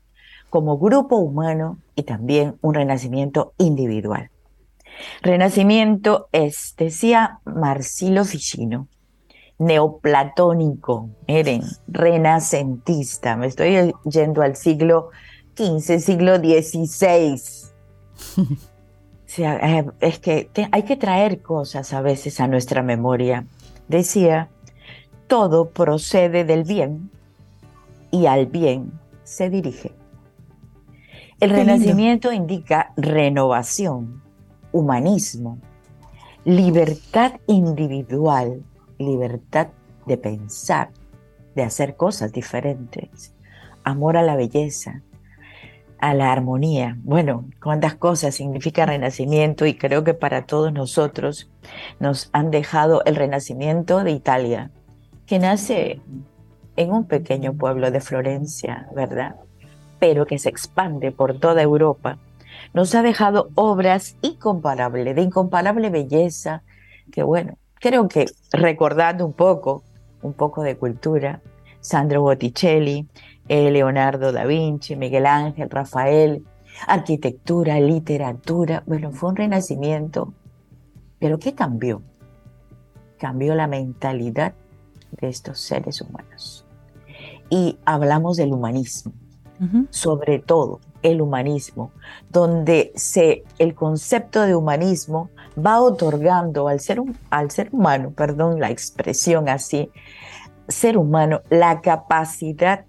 G: como grupo humano y también un renacimiento individual. Renacimiento es, decía Marcilo Ficino, neoplatónico, miren, renacentista, me estoy yendo al siglo XV, siglo XVI Eh, es que hay que traer cosas a veces a nuestra memoria. Decía, todo procede del bien y al bien se dirige. El renacimiento indica renovación, humanismo, libertad individual, libertad de pensar, de hacer cosas diferentes, amor a la belleza, a la armonía. Bueno, cuántas cosas significa renacimiento y creo que para todos nosotros nos han dejado el renacimiento de Italia, que nace en un pequeño pueblo de Florencia, ¿verdad? Pero que se expande por toda Europa. Nos ha dejado obras incomparables, de incomparable belleza, que bueno, creo que recordando un poco, un poco de cultura, Sandro Botticelli, Leonardo da Vinci, Miguel Ángel, Rafael, arquitectura, literatura. Bueno, fue un renacimiento. Pero ¿qué cambió? Cambió la mentalidad de estos seres humanos. Y hablamos del humanismo, sobre todo el humanismo, donde se, el concepto de humanismo va otorgando al ser, al ser humano, perdón la expresión así, ser humano, la capacidad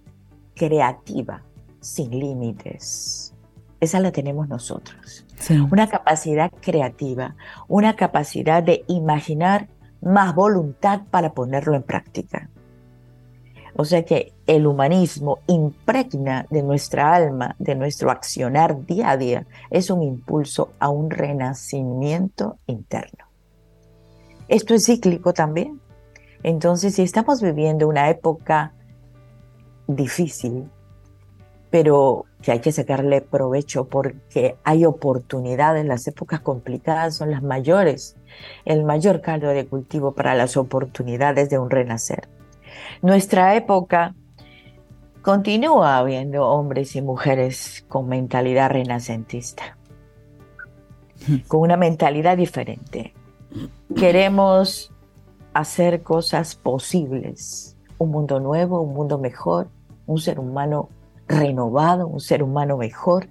G: creativa sin límites. Esa la tenemos nosotros. Una capacidad creativa, una capacidad de imaginar más voluntad para ponerlo en práctica. O sea que el humanismo impregna de nuestra alma, de nuestro accionar día a día, es un impulso a un renacimiento interno. Esto es cíclico también. Entonces, si estamos viviendo una época difícil, pero que hay que sacarle provecho porque hay oportunidades, las épocas complicadas son las mayores, el mayor caldo de cultivo para las oportunidades de un renacer. Nuestra época continúa habiendo hombres y mujeres con mentalidad renacentista, con una mentalidad diferente. Queremos hacer cosas posibles, un mundo nuevo, un mundo mejor, un ser humano renovado, un ser humano mejor.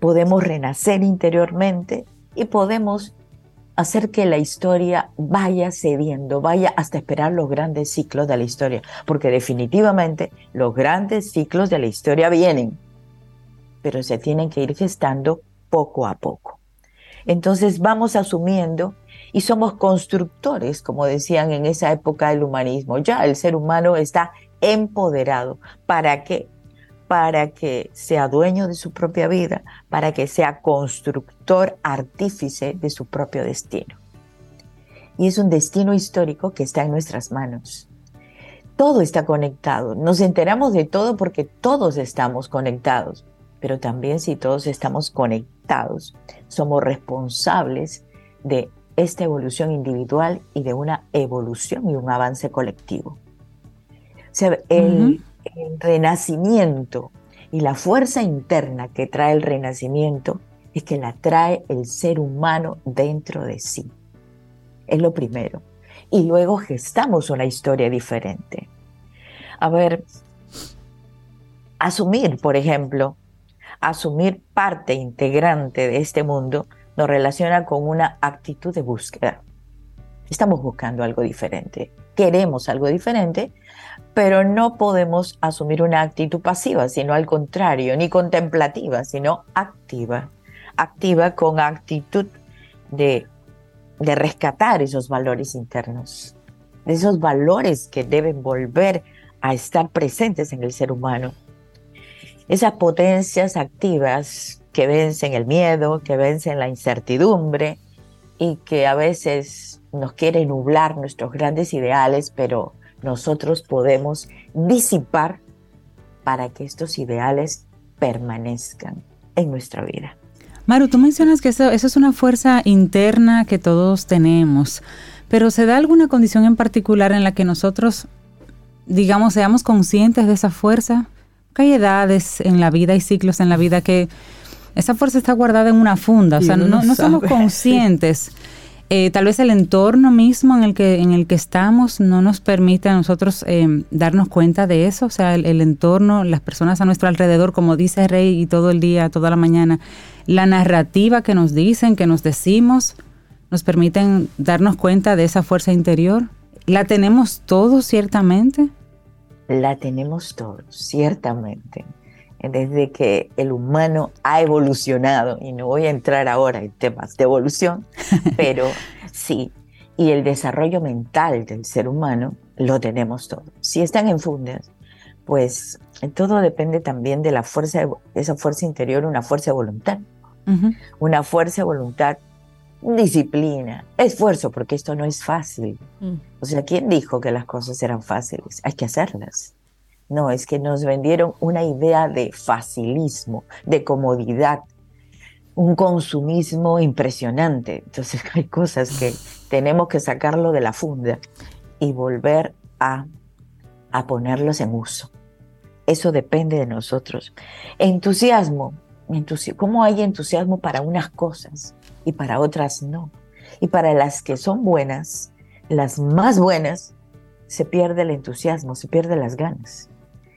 G: Podemos renacer interiormente y podemos hacer que la historia vaya cediendo, vaya hasta esperar los grandes ciclos de la historia, porque definitivamente los grandes ciclos de la historia vienen, pero se tienen que ir gestando poco a poco. Entonces vamos asumiendo y somos constructores, como decían en esa época del humanismo. Ya el ser humano está empoderado. ¿Para qué? para que sea dueño de su propia vida, para que sea constructor, artífice de su propio destino. Y es un destino histórico que está en nuestras manos. Todo está conectado. Nos enteramos de todo porque todos estamos conectados. Pero también si todos estamos conectados, somos responsables de esta evolución individual y de una evolución y un avance colectivo. O sea, el, el renacimiento y la fuerza interna que trae el renacimiento es que la trae el ser humano dentro de sí. Es lo primero. Y luego gestamos una historia diferente. A ver, asumir, por ejemplo, asumir parte integrante de este mundo nos relaciona con una actitud de búsqueda. Estamos buscando algo diferente, queremos algo diferente pero no podemos asumir una actitud pasiva, sino al contrario, ni contemplativa, sino activa. Activa con actitud de, de rescatar esos valores internos, de esos valores que deben volver a estar presentes en el ser humano. Esas potencias activas que vencen el miedo, que vencen la incertidumbre y que a veces nos quieren nublar nuestros grandes ideales, pero nosotros podemos disipar para que estos ideales permanezcan en nuestra vida.
A: Maru, tú mencionas que eso, es una fuerza interna que todos tenemos, pero ¿se da alguna condición en particular en la que nosotros, digamos, seamos conscientes de esa fuerza? hay edades en la vida y ciclos en la vida que esa fuerza está guardada en una funda, o sea, no, no somos conscientes. Eh, tal vez el entorno mismo en el que en el que estamos no nos permite a nosotros eh, darnos cuenta de eso, o sea, el, entorno, las personas a nuestro alrededor, como dice Rey y todo el día, toda la mañana, la narrativa que nos dicen, que nos decimos, nos permiten darnos cuenta de esa fuerza interior. ¿La tenemos todos ciertamente?
G: La tenemos todos, ciertamente desde que el humano ha evolucionado, y no voy a entrar ahora en temas de evolución, pero sí, y el desarrollo mental del ser humano lo tenemos todo. Si están en fundas, pues todo depende también de la fuerza, esa fuerza interior, una fuerza de voluntad, una fuerza de voluntad, disciplina, esfuerzo, porque esto no es fácil. Mm. O sea, ¿quién dijo que las cosas eran fáciles? Hay que hacerlas. No, es que nos vendieron una idea de facilismo, de comodidad, un consumismo impresionante. Entonces hay cosas que tenemos que sacarlo de la funda y volver a, a ponerlos en uso. Eso depende de nosotros. Entusiasmo. ¿Cómo hay entusiasmo para unas cosas y para otras no? Y para las que son buenas, las más buenas, se pierde el entusiasmo, se pierde las ganas.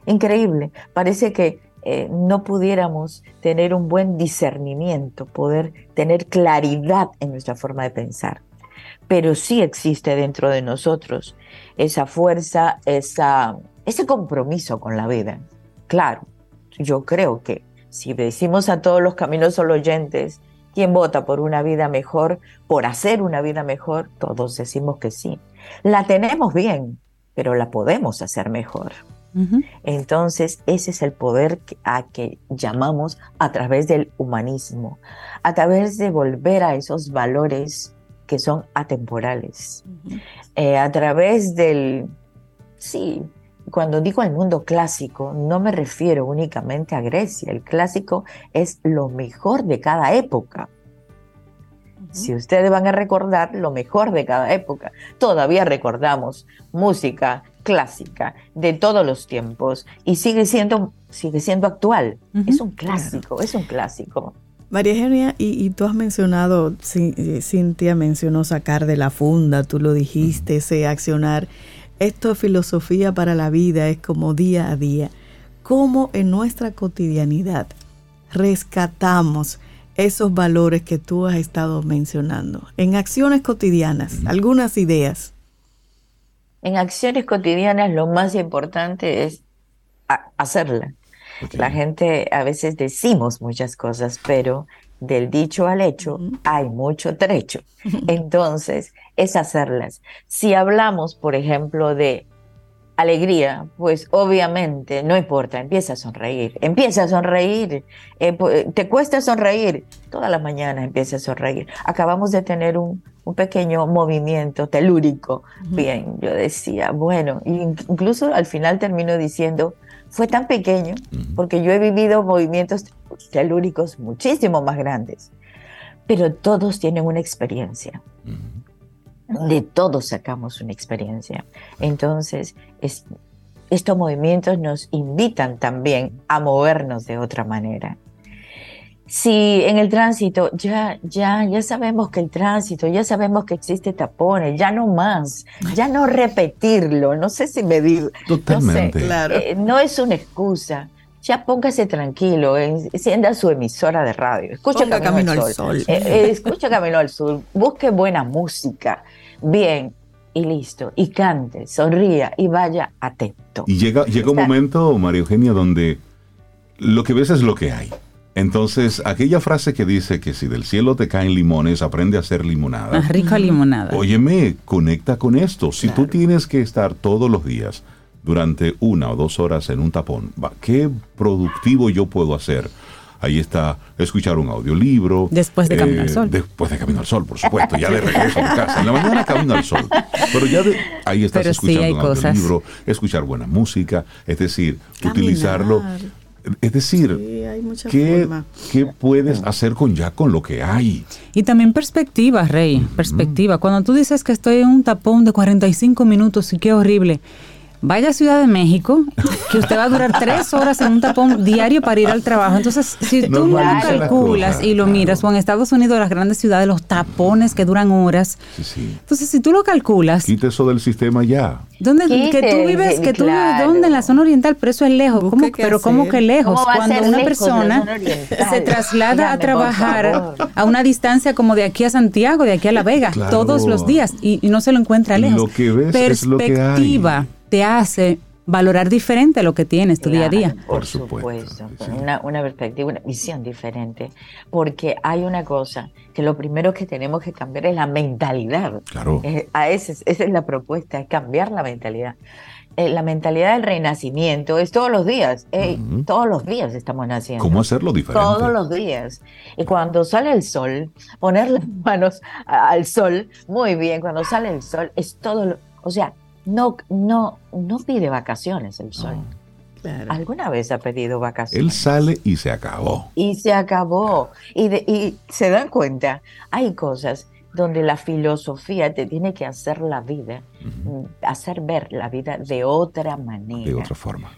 G: Increíble. Parece que eh, no pudiéramos tener un buen discernimiento, poder tener claridad en nuestra forma de pensar. Pero sí existe dentro de nosotros esa fuerza, esa, ese compromiso con la vida. Claro, yo creo que si decimos a todos los caminos solo oyentes, ¿quién vota por una vida mejor, por hacer una vida mejor? Todos decimos que sí. La tenemos bien, pero la podemos hacer mejor. Entonces, ese es el poder a que llamamos a través del humanismo, a través de volver a esos valores que son atemporales, eh, a través del, sí, cuando digo el mundo clásico, no me refiero únicamente a Grecia, el clásico es lo mejor de cada época. Si ustedes van a recordar lo mejor de cada época, todavía recordamos música clásica de todos los tiempos y sigue siendo, sigue siendo actual. Es un clásico, es un clásico.
C: María Eugenia, y, tú has mencionado, eh, Cintia mencionó sacar de la funda, tú lo dijiste, ese accionar. Esto es filosofía para la vida, es como día a día. ¿Cómo en nuestra cotidianidad rescatamos esos valores que tú has estado mencionando? En acciones cotidianas, algunas ideas.
G: En acciones cotidianas lo más importante es hacerla. La gente a veces decimos muchas cosas, pero del dicho al hecho hay mucho trecho. Entonces, es hacerlas. Si hablamos, por ejemplo, de alegría, pues obviamente no importa, empieza a sonreír, empieza a sonreír, eh, te cuesta sonreír, todas las mañanas empieza a sonreír. Acabamos de tener un, un pequeño movimiento telúrico. Bien, yo decía, bueno, incluso al final termino diciendo, fue tan pequeño, porque yo he vivido movimientos telúricos muchísimo más grandes, pero todos tienen una experiencia. De todos sacamos una experiencia. Entonces, estos movimientos nos invitan también a movernos de otra manera si en el tránsito ya, ya, ya sabemos que el tránsito, ya sabemos que existe tapones, ya no más, ya no repetirlo, no sé si me digo.
B: Totalmente.
G: No, claro. Eh, no es una excusa. Ya póngase tranquilo, encienda su emisora de radio, escucha Camino, al Sol, eh, eh, escucha Camino al Sur, busque buena música, bien, y listo, y cante, sonría y vaya atento.
B: Y llega, llega un momento, María Eugenia, donde lo que ves es lo que hay. Entonces, aquella frase que dice que si del cielo te caen limones, aprende a hacer limonada.
A: Más rica limonada.
B: Óyeme, conecta con esto. Si tú tienes que estar todos los días durante una o dos horas en un tapón, ¿qué productivo yo puedo hacer? Ahí está escuchar un audiolibro.
A: Después de Camino al eh, Sol.
B: Después de Camino al Sol, por supuesto. Ya le regreso a mi casa. En la mañana Camino al Sol. Pero ya ahí estás escuchando un audiolibro, escuchar buena música, es decir, utilizarlo es decir, ¿qué, puedes hacer con ya con lo que hay?
A: Y también perspectiva, Rey, perspectiva. Cuando tú dices que estoy en un tapón de 45 minutos y qué horrible, Vaya a Ciudad de México, que usted va a durar tres horas en un tapón diario para ir al trabajo. Entonces, si tú lo calculas y lo miras, o en Estados Unidos, las grandes ciudades, los tapones que duran horas. Entonces, si tú lo calculas.
B: Quita eso del sistema ya.
A: ¿Dónde que tú vives? Que tú vives dónde? En la zona oriental, pero eso es lejos. ¿Cómo, pero ¿cómo que lejos? Cuando una persona se traslada a trabajar a una distancia como de aquí a Santiago, de aquí a La Vega, todos los días, y, no se lo encuentra lejos.
B: Lo que ves
A: Perspectiva. Es lo que hay te hace valorar diferente lo que tienes tu día a día.
G: Por supuesto, una, una, perspectiva, una visión diferente, porque hay una cosa que lo primero que tenemos que cambiar es la mentalidad.
B: Claro.
G: a ese, esa es la propuesta, es cambiar la mentalidad. Eh, la mentalidad del renacimiento es todos los días, todos los días estamos naciendo.
B: ¿Cómo hacerlo diferente?
G: Todos los días. Y cuando sale el sol, poner las manos al sol, muy bien, cuando sale el sol es todo, lo, o sea, no, no, no pide vacaciones el sol. ¿Alguna vez ha pedido vacaciones?
B: Él sale y se acabó.
G: Y se acabó. Y, y se dan cuenta, hay cosas donde la filosofía te tiene que hacer la vida, mm, hacer ver la vida de otra manera.
B: De otra forma.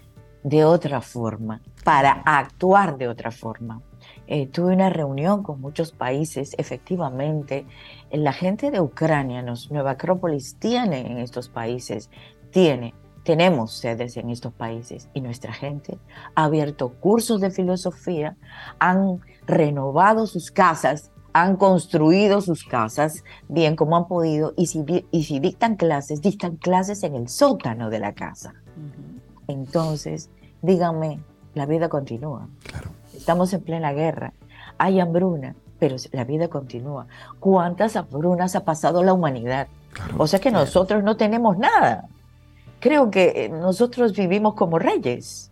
G: De otra forma, para actuar de otra forma. Eh, tuve una reunión con muchos países, efectivamente, la gente de Ucrania, Nueva Acrópolis tiene en estos países, tiene tenemos sedes en estos países y nuestra gente ha abierto cursos de filosofía, han renovado sus casas, han construido sus casas bien como han podido y si, y si dictan clases, dictan clases en el sótano de la casa. Entonces, díganme, la vida continúa. Estamos en plena guerra, hay hambruna, pero la vida continúa. ¿Cuántas hambrunas ha pasado la humanidad? o sea que nosotros no tenemos nada. Creo que nosotros vivimos como reyes.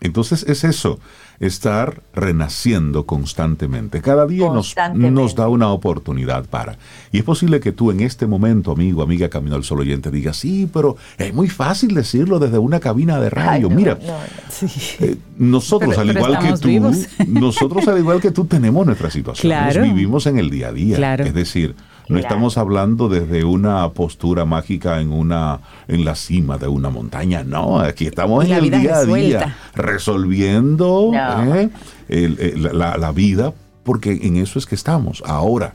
B: Entonces es eso, estar renaciendo constantemente. Cada día nos, nos, da una oportunidad para. Y es posible que tú en este momento, amigo, amiga Camino al Sol oyente, digas, sí, pero es muy fácil decirlo desde una cabina de radio. Mira, eh, nosotros al igual que tú, nosotros al igual que tú tenemos nuestra situación. Vivimos en el día a día. Es decir, no estamos hablando desde una postura mágica en una en la cima de una montaña, no, aquí estamos en el día a día resolviendo ¿eh? la, la vida, porque en eso es que estamos. Ahora,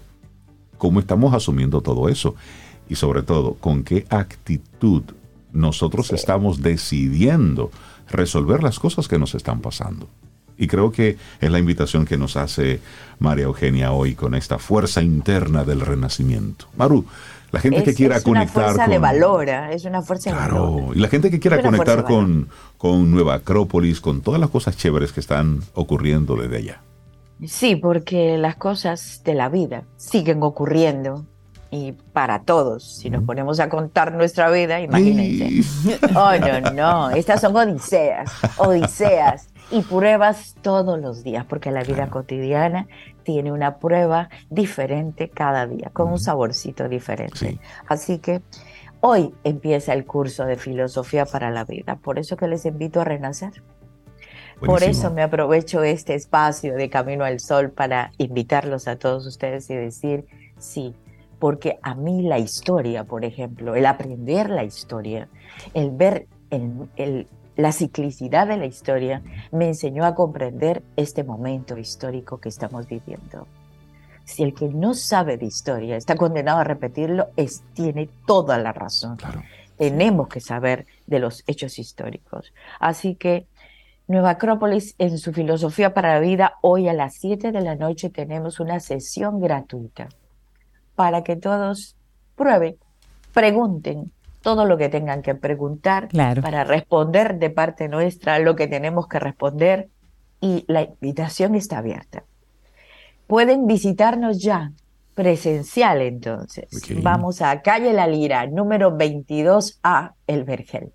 B: ¿cómo estamos asumiendo todo eso? Y sobre todo, ¿con qué actitud nosotros estamos decidiendo resolver las cosas que nos están pasando? Y creo que es la invitación que nos hace María Eugenia hoy con esta fuerza interna del renacimiento. Maru, la gente que quiera conectar. Es una fuerza
G: de valor, ¿eh? es una fuerza
B: claro, Y la gente que quiera conectar con, con Nueva Acrópolis, con todas las cosas chéveres que están ocurriendo desde allá.
G: Sí, porque las cosas de la vida siguen ocurriendo y para todos. Si nos ponemos a contar nuestra vida, imagínense. Oh, no, no. Estas son odiseas, odiseas y pruebas todos los días, porque la vida cotidiana tiene una prueba diferente cada día, con un saborcito diferente. Así que hoy empieza el curso de filosofía para la vida, por eso que les invito a renacer. Por eso me aprovecho este espacio de Camino al Sol para invitarlos a todos ustedes y decir, sí, porque a mí la historia, por ejemplo, el aprender la historia, el ver el, el, la ciclicidad de la historia me enseñó a comprender este momento histórico que estamos viviendo. Si el que no sabe de historia está condenado a repetirlo, es, tiene toda la razón. Tenemos que saber de los hechos históricos. Así que Nueva Acrópolis, en su filosofía para la vida, hoy a las 7 de la noche tenemos una sesión gratuita para que todos prueben, pregunten, todo lo que tengan que preguntar para responder de parte nuestra lo que tenemos que responder y la invitación está abierta. Pueden visitarnos ya presencial entonces. Vamos a calle La Lira, número 22A, El Vergel.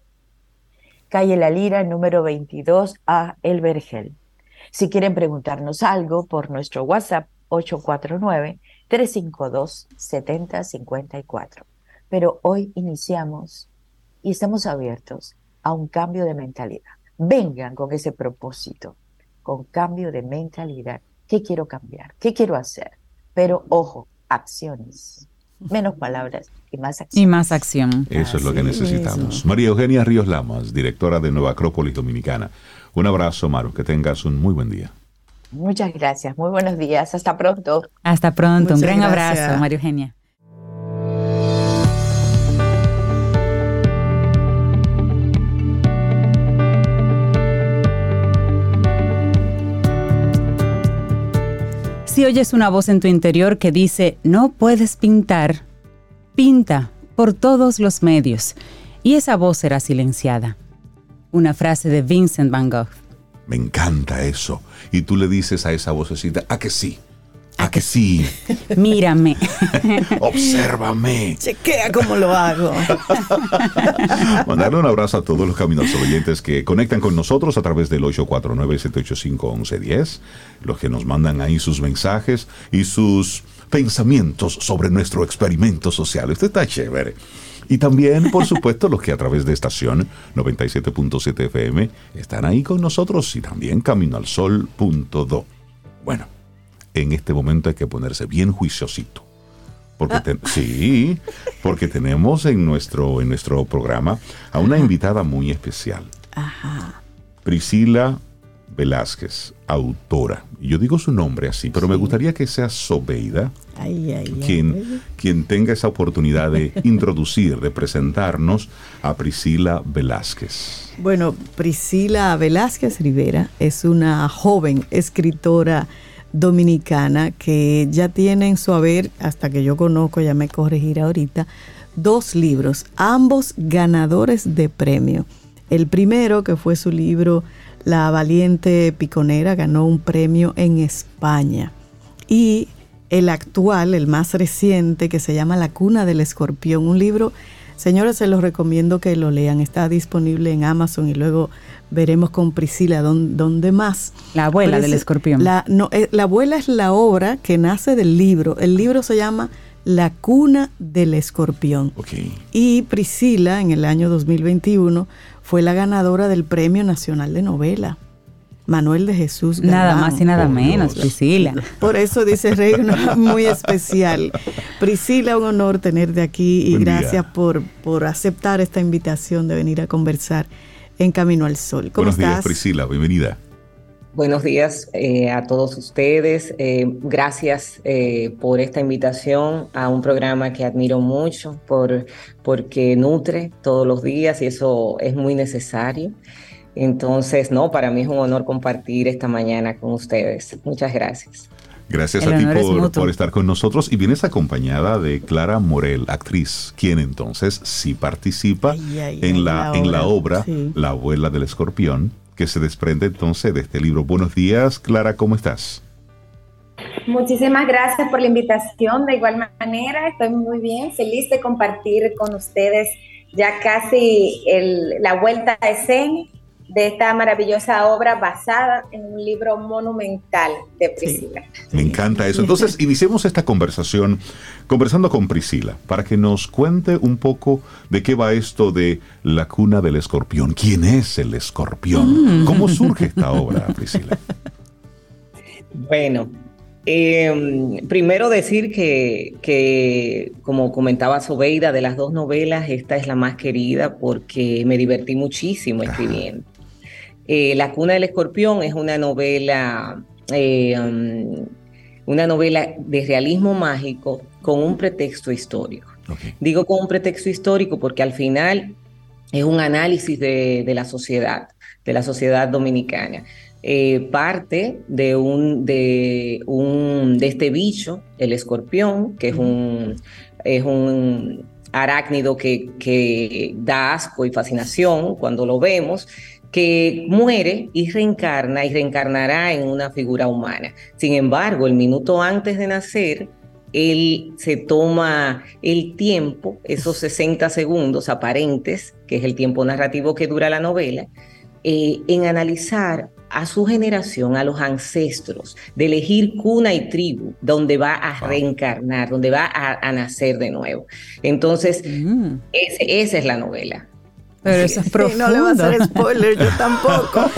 G: Calle La Lira, número 22A, El Vergel. Si quieren preguntarnos algo por nuestro WhatsApp 849 352 7054 pero hoy iniciamos y estamos abiertos a un cambio de mentalidad. Vengan con ese propósito, con cambio de mentalidad. ¿Qué quiero cambiar? ¿Qué quiero hacer? Pero ojo, acciones. Menos palabras y más acción.
A: Y más acción.
B: Eso es lo que necesitamos. María Eugenia Ríos Lamas, directora de Nueva Acrópolis Dominicana. Un abrazo, Maru. Que tengas un muy buen día.
G: Muchas gracias. Muy buenos días. Hasta pronto.
A: Hasta pronto. un gran abrazo, María Eugenia. Si oyes una voz en tu interior que dice, no puedes pintar, pinta por todos los medios. Y esa voz será silenciada. Una frase de Vincent Van Gogh.
B: Me encanta eso. Y tú le dices a esa vocecita, a que sí. ¿A que sí?
A: Mírame.
B: Obsérvame.
C: Chequea cómo lo hago.
B: Mandarle un abrazo a todos los caminos oyentes que conectan con nosotros a través del 849-785-1110. Los que nos mandan ahí sus mensajes y sus pensamientos sobre nuestro experimento social. Este está chévere. Y también, por supuesto, los que a través de estación 97.7 FM están ahí con nosotros y también camino al sol.do. Bueno, en este momento hay que ponerse bien juiciosito. Porque ah. sí, porque tenemos en nuestro, en nuestro programa a una invitada muy especial. Priscila Velázquez, autora. Yo digo su nombre así, pero me gustaría que sea Sobeida quien, quien tenga esa oportunidad de introducir, de presentarnos a Priscila Velázquez.
C: Bueno, Priscila Velázquez Rivera es una joven escritora dominicana que ya tiene en su haber, hasta que yo conozco, ya me corregirá ahorita, dos libros, ambos ganadores de premio. El primero, que fue su libro La valiente piconera, ganó un premio en España. Y el actual, el más reciente, que se llama La cuna del escorpión, un libro, señores, se los recomiendo que lo lean, está disponible en Amazon y luego veremos con Priscila dónde, más.
A: La abuela del escorpión.
C: La, no, eh, la abuela es la obra que nace del libro, el libro se llama La cuna del escorpión. Y Priscila en el año 2021 fue la ganadora del Premio Nacional de Novela. Manuel de Jesús.
A: Nada más y nada menos, Priscila.
C: Por eso dice Reina muy especial. Priscila, un honor tenerte aquí y gracias por, por aceptar esta invitación de venir a conversar en Camino al Sol.
B: ¿Cómo Buenos días, Priscila, bienvenida.
H: Buenos días eh, a todos ustedes. Eh, gracias eh, por esta invitación a un programa que admiro mucho por, porque nutre todos los días y eso es muy necesario. Entonces, no, para mí es un honor compartir esta mañana con ustedes. Muchas gracias.
B: Gracias a ti por, estar con nosotros y vienes acompañada de Clara Morel, actriz, quien entonces sí participa en, la, en la obra La abuela del escorpión, que se desprende entonces de este libro. Buenos días, Clara, ¿cómo estás?
I: Muchísimas gracias por la invitación. De igual manera, estoy muy bien, feliz de compartir con ustedes ya casi la vuelta a escena de esta maravillosa obra basada en un libro monumental de Priscila.
B: me encanta eso. Entonces, iniciemos esta conversación conversando con Priscila para que nos cuente un poco de qué va esto de la cuna del escorpión. ¿Quién es el escorpión? Mm. ¿Cómo surge esta obra, Priscila?
H: Bueno, em, primero decir que, que, como comentaba Sobeida, de las dos novelas, esta es la más querida porque me divertí muchísimo escribiendo. Eh, la cuna del escorpión es una novela, eh, um, una novela de realismo mágico con un pretexto histórico. Digo con un pretexto histórico porque al final es un análisis de, la sociedad, de la sociedad dominicana. Eh, parte de un, de un de este bicho, el escorpión, que es un, es un arácnido que, que da asco y fascinación cuando lo vemos, que muere y reencarna y reencarnará en una figura humana. Sin embargo, el minuto antes de nacer, él se toma el tiempo, esos 60 segundos aparentes, que es el tiempo narrativo que dura la novela, eh, en analizar a su generación, a los ancestros, de elegir cuna y tribu, donde va a reencarnar, donde va a, nacer de nuevo. Entonces, mm. esa es la novela.
C: Pero eso es profundo. no le va a hacer spoiler, yo tampoco.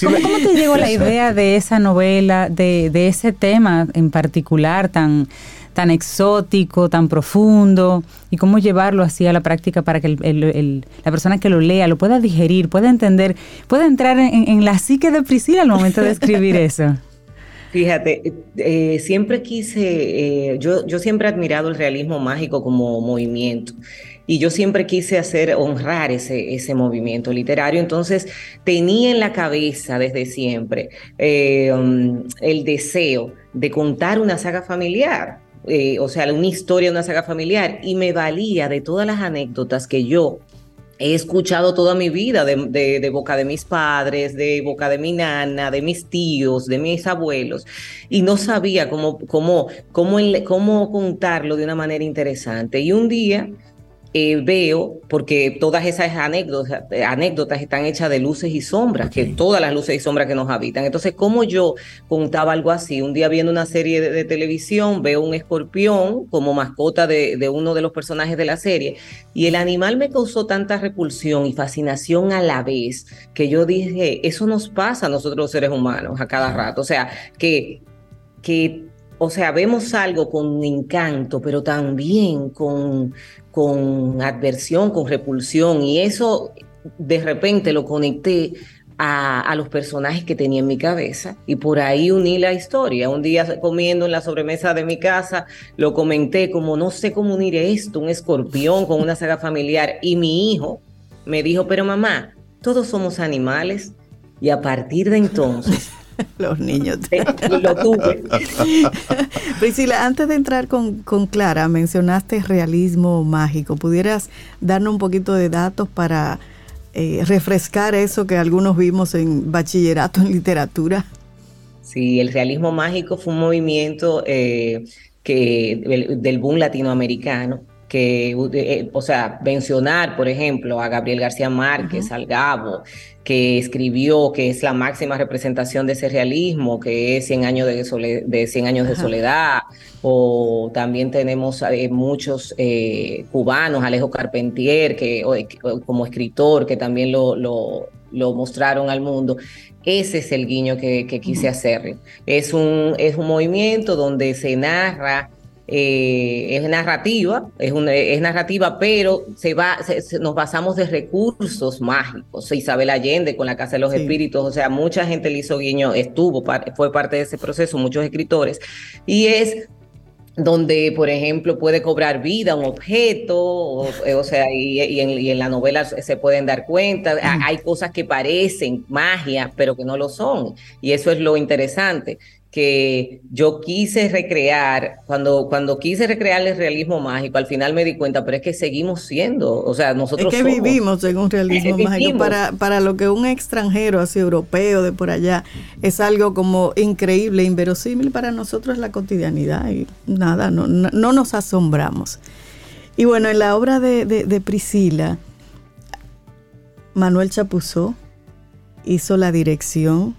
A: ¿Cómo, te llegó la idea de esa novela, de, de ese tema en particular tan, tan exótico, tan profundo, y cómo llevarlo así a la práctica para que el, la persona que lo lea lo pueda digerir, pueda entender, pueda entrar en, la psique de Priscila al momento de escribir eso?
H: Fíjate, eh, siempre quise, eh, yo, yo siempre he admirado el realismo mágico como movimiento y yo siempre quise hacer, honrar ese, ese movimiento literario, entonces tenía en la cabeza desde siempre eh, um, el deseo de contar una saga familiar. Eh, o sea, una historia, una saga familiar, y me valía de todas las anécdotas que yo he escuchado toda mi vida de, boca de mis padres, de boca de mi nana, de mis tíos, de mis abuelos, y no sabía cómo, cómo, cómo, cómo contarlo de una manera interesante. Y un día eh, veo, porque todas esas anécdotas, anécdotas están hechas de luces y sombras, que todas las luces y sombras que nos habitan. Entonces, como yo contaba algo así, un día viendo una serie de, televisión, veo un escorpión como mascota de, de, uno de los personajes de la serie, y el animal me causó tanta repulsión y fascinación a la vez, que yo dije, eso nos pasa a nosotros los seres humanos a cada rato. O sea, que, que o sea, vemos algo con encanto, pero también con, con adversión, con repulsión, y eso de repente lo conecté a, a, los personajes que tenía en mi cabeza y por ahí uní la historia. Un día comiendo en la sobremesa de mi casa, lo comenté como no sé cómo unir esto, un escorpión con una saga familiar y mi hijo me dijo, pero mamá, todos somos animales y a partir de entonces...
C: Los niños. lo tuve. Priscila, antes de entrar con, con, Clara, mencionaste realismo mágico. ¿Pudieras darnos un poquito de datos para eh, refrescar eso que algunos vimos en bachillerato en literatura?
H: Sí, el realismo mágico fue un movimiento eh, que, del boom latinoamericano que, eh, o sea, mencionar, por ejemplo, a Gabriel García Márquez, al Gabo, que escribió, que es la máxima representación de ese realismo, que es 100 años de, soledad, de, 100 años de soledad, o también tenemos eh, muchos eh, cubanos, Alejo Carpentier, que como escritor, que también lo, lo, lo, mostraron al mundo. Ese es el guiño que, que quise hacer. Es un, es un movimiento donde se narra eh, es narrativa, es, es narrativa, pero se va, nos basamos de recursos mágicos. Isabel Allende con la Casa de los Espíritus, o sea, mucha gente le hizo guiño, estuvo, fue parte de ese proceso, muchos escritores, y es donde, por ejemplo, puede cobrar vida un objeto, o, eh, sea, y, en, la novela se pueden dar cuenta. Hay cosas que parecen magia, pero que no lo son. Y eso es lo interesante que yo quise recrear, cuando, cuando quise recrear el realismo mágico, al final me di cuenta, pero es que seguimos siendo, o sea, nosotros...
C: Es que vivimos en un realismo mágico. Para, para lo que un extranjero, así europeo de por allá, es algo como increíble, inverosímil, para nosotros es la cotidianidad y nada, no, no, nos asombramos. Y bueno, en la obra de, de, de Priscila, Manuel Chapuzó hizo la dirección,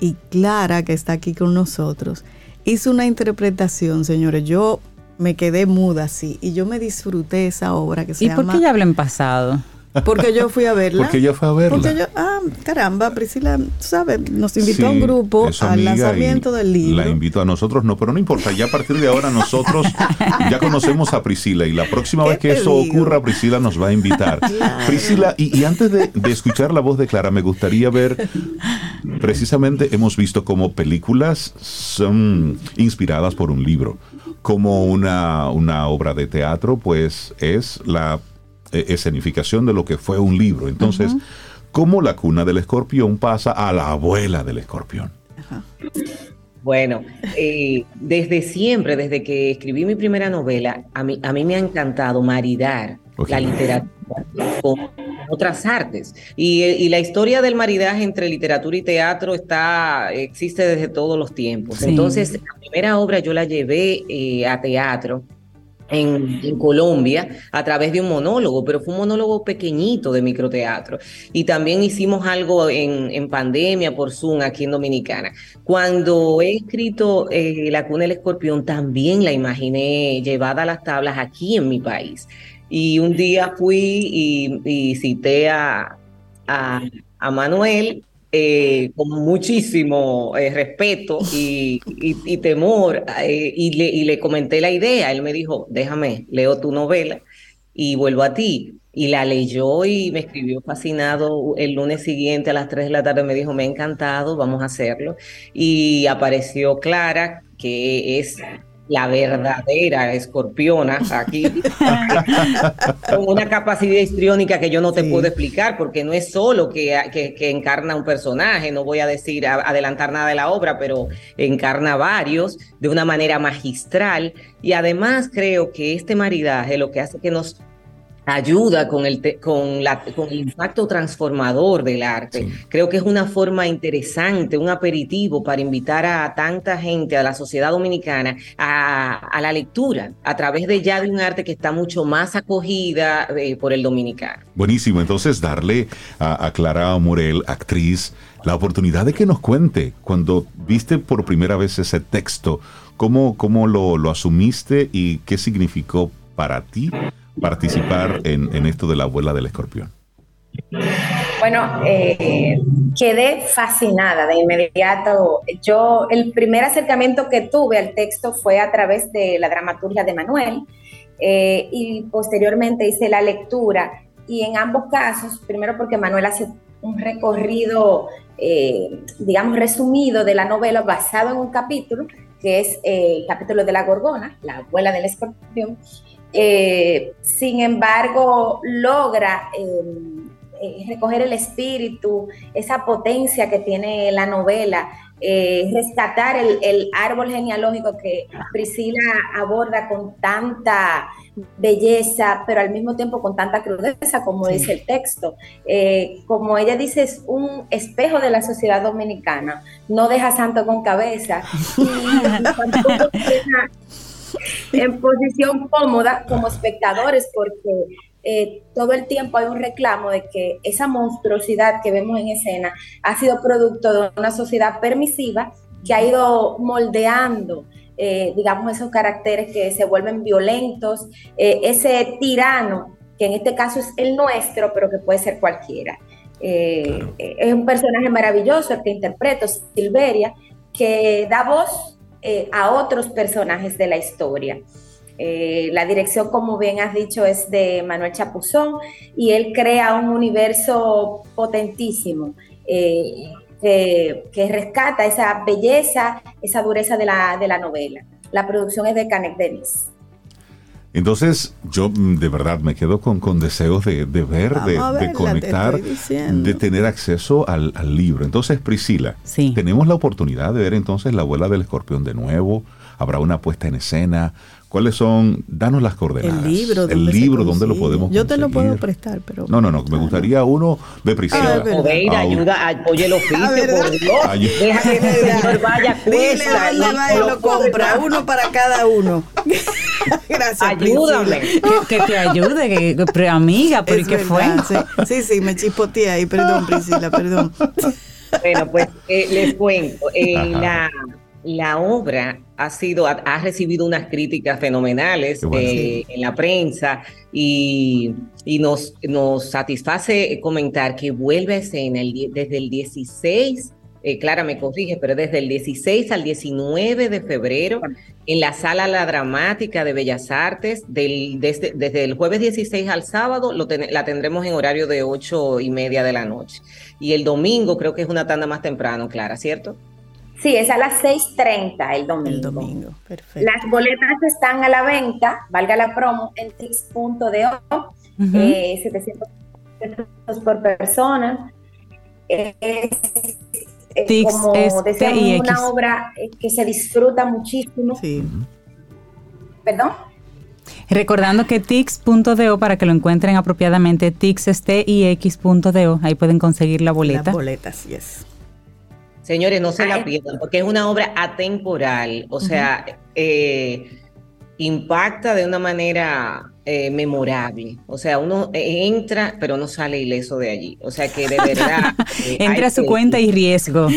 C: y Clara, que está aquí con nosotros, hizo una interpretación, señores. Yo me quedé muda así y yo me disfruté esa obra que se llama...
A: ¿Y por qué ya habla en pasado?
C: Porque yo fui a verla.
B: Porque yo fui a verla.
C: Porque yo, ah, caramba, Priscila, ¿sabes? Nos invitó a un grupo al lanzamiento del libro.
B: La invitó a nosotros, no, pero no importa, ya a partir de ahora nosotros ya conocemos a Priscila y la próxima vez que eso ocurra, Priscila nos va a invitar. Priscila, y, antes de, escuchar la voz de Clara, me gustaría ver, precisamente hemos visto como películas son inspiradas por un libro como una, una obra de teatro, pues es la escenificación de lo que fue un libro. Entonces, ¿cómo la cuna del escorpión pasa a la abuela del escorpión?
H: Bueno, eh, desde siempre, desde que escribí mi primera novela, a mí, a mí me ha encantado maridar la literatura con otras artes. Y, la historia del maridaje entre literatura y teatro está, existe desde todos los tiempos. Entonces, la primera obra yo la llevé eh, a teatro en, Colombia a través de un monólogo, pero fue un monólogo pequeñito de microteatro. Y también hicimos algo en, pandemia por Zoom aquí en Dominicana. Cuando he escrito eh, La cuna del escorpión, también la imaginé llevada a las tablas aquí en mi país. Y un día fui y, cité a, a Manuel eh, con muchísimo eh, respeto y, temor eh, y, le, comenté la idea. Él me dijo, déjame, leo tu novela y vuelvo a ti. Y la leyó y me escribió fascinado el lunes siguiente a las 3 de la tarde. Me dijo, me ha encantado, vamos a hacerlo. Y apareció Clara, que es la verdadera escorpiona aquí, con una capacidad histriónica que yo no te puedo explicar, porque no es solo que, que, encarna un personaje, no voy a decir, adelantar nada de la obra, pero encarna varios de una manera magistral. Y además creo que este maridaje lo que hace que nos ayuda con el, con, la, con el impacto transformador del arte. Creo que es una forma interesante, un aperitivo para invitar a tanta gente, a la sociedad dominicana, a, la lectura, a través de ya de un arte que está mucho más acogida eh, por el dominicano.
B: Buenísimo, entonces darle a, Clara Morel, actriz, la oportunidad de que nos cuente cuando viste por primera vez ese texto, cómo, cómo lo, lo asumiste y qué significó para ti participar en, esto de la abuela del escorpión?
I: Bueno, eh, quedé fascinada de inmediato. Yo, el primer acercamiento que tuve al texto fue a través de la dramaturgia de Manuel eh, y posteriormente hice la lectura. Y en ambos casos, primero porque Manuel hace un recorrido, eh, digamos, resumido de la novela basado en un capítulo, que es el capítulo de la Gorgona, la abuela del escorpión. Eh, sin embargo, logra recoger el espíritu, esa potencia que tiene la novela, eh, rescatar el, árbol genealógico que Priscila aborda con tanta belleza, pero al mismo tiempo con tanta crudeza, como dice el texto. Eh, como ella dice, es un espejo de la sociedad dominicana, no deja santo con cabeza en posición cómoda como espectadores, porque eh, todo el tiempo hay un reclamo de que esa monstruosidad que vemos en escena ha sido producto de una sociedad permisiva que ha ido moldeando, eh, digamos, esos caracteres que se vuelven violentos, eh, ese tirano, que en este caso es el nuestro, pero que puede ser cualquiera. Es un personaje maravilloso el que interpreto, Silveria, que da voz a otros personajes de la historia. Eh, la dirección, como bien has dicho, es de Manuel Chapuzón y él crea un universo potentísimo eh, que, rescata esa belleza, esa dureza de la, novela. La producción es de Canek Denis.
B: Entonces, yo mm, de verdad me quedo con, deseos de, ver, de, conectar, de tener acceso al, libro. Entonces, Priscila, tenemos la oportunidad de ver entonces la abuela del escorpión de nuevo. Habrá una puesta en escena, ¿Cuáles son? Danos las coordenadas.
C: El libro.
B: El libro, ¿dónde lo podemos
C: Yo te lo puedo prestar, pero...
B: No, no, no. Me gustaría uno de Priscila.
H: Ah, ayuda, apoye el oficio, por Dios. Deja que el señor vaya, cuesta.
C: Dile y lo, lo compra. Uno para cada uno. Gracias,
H: Ayúdame.
A: Que, te ayude, que, amiga, ¿por qué fue?
C: Sí, sí, me chispoteé ahí. Perdón, Priscila, perdón.
H: Bueno, pues eh, les cuento. Eh, la la obra ha sido, ha, recibido unas críticas fenomenales eh, en la prensa y, nos, nos satisface comentar que vuelve a escena desde el 16, eh, Clara me corrige, pero desde el 16 al 19 de febrero en la Sala La Dramática de Bellas Artes, del, desde, desde el jueves 16 al sábado la tendremos en horario de 8 y media de la noche. Y el domingo creo que es una tanda más temprano, Clara, ¿cierto?
I: Sí, es a las 6.30 el domingo.
C: El domingo, perfecto.
I: Las boletas están a la venta, valga la promo, en tix.do, eh, 700 pesos por persona. Es, como decíamos, una obra eh, que se disfruta muchísimo. Sí. ¿Perdón?
A: Recordando que tix.do, para que lo encuentren apropiadamente, tix.do, ahí pueden conseguir la boleta.
C: Las boletas, yes.
H: Señores, no se la pierdan, porque es una obra atemporal, o sea, eh, impacta de una manera eh, memorable. O sea, uno entra, pero no sale ileso de allí. O sea que de verdad.
A: Eh, entra a su cuenta y riesgo.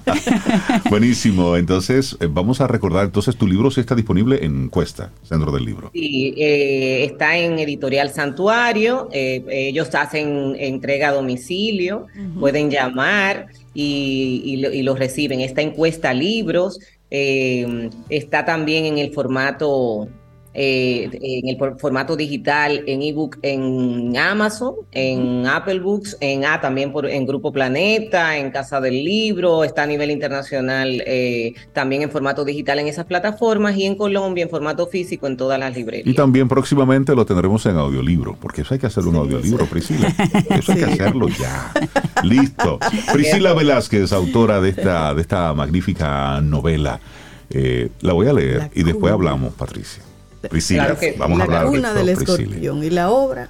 B: Buenísimo. Entonces, vamos a recordar, entonces tu libro sí está disponible en Cuesta, Centro del Libro.
H: Sí, está en Editorial Santuario. ellos hacen entrega a domicilio. Pueden llamar y, los reciben. Esta encuesta libros eh, está también en el formato eh, en el formato digital, en ebook, en Amazon, en Apple Books, en ah, también por, en Grupo Planeta, en Casa del Libro, está a nivel internacional eh, también en formato digital en esas plataformas y en Colombia en formato físico en todas las librerías.
B: Y también próximamente lo tendremos en audiolibro, porque eso hay que hacer un audiolibro, Priscila. Eso hay que hacerlo ya. Listo. Priscila Velázquez, autora de esta, de esta magnífica novela. Eh, la voy a leer y después hablamos, Patricia. Priscila, vamos a hablar
C: cuna del escorpión y la obra,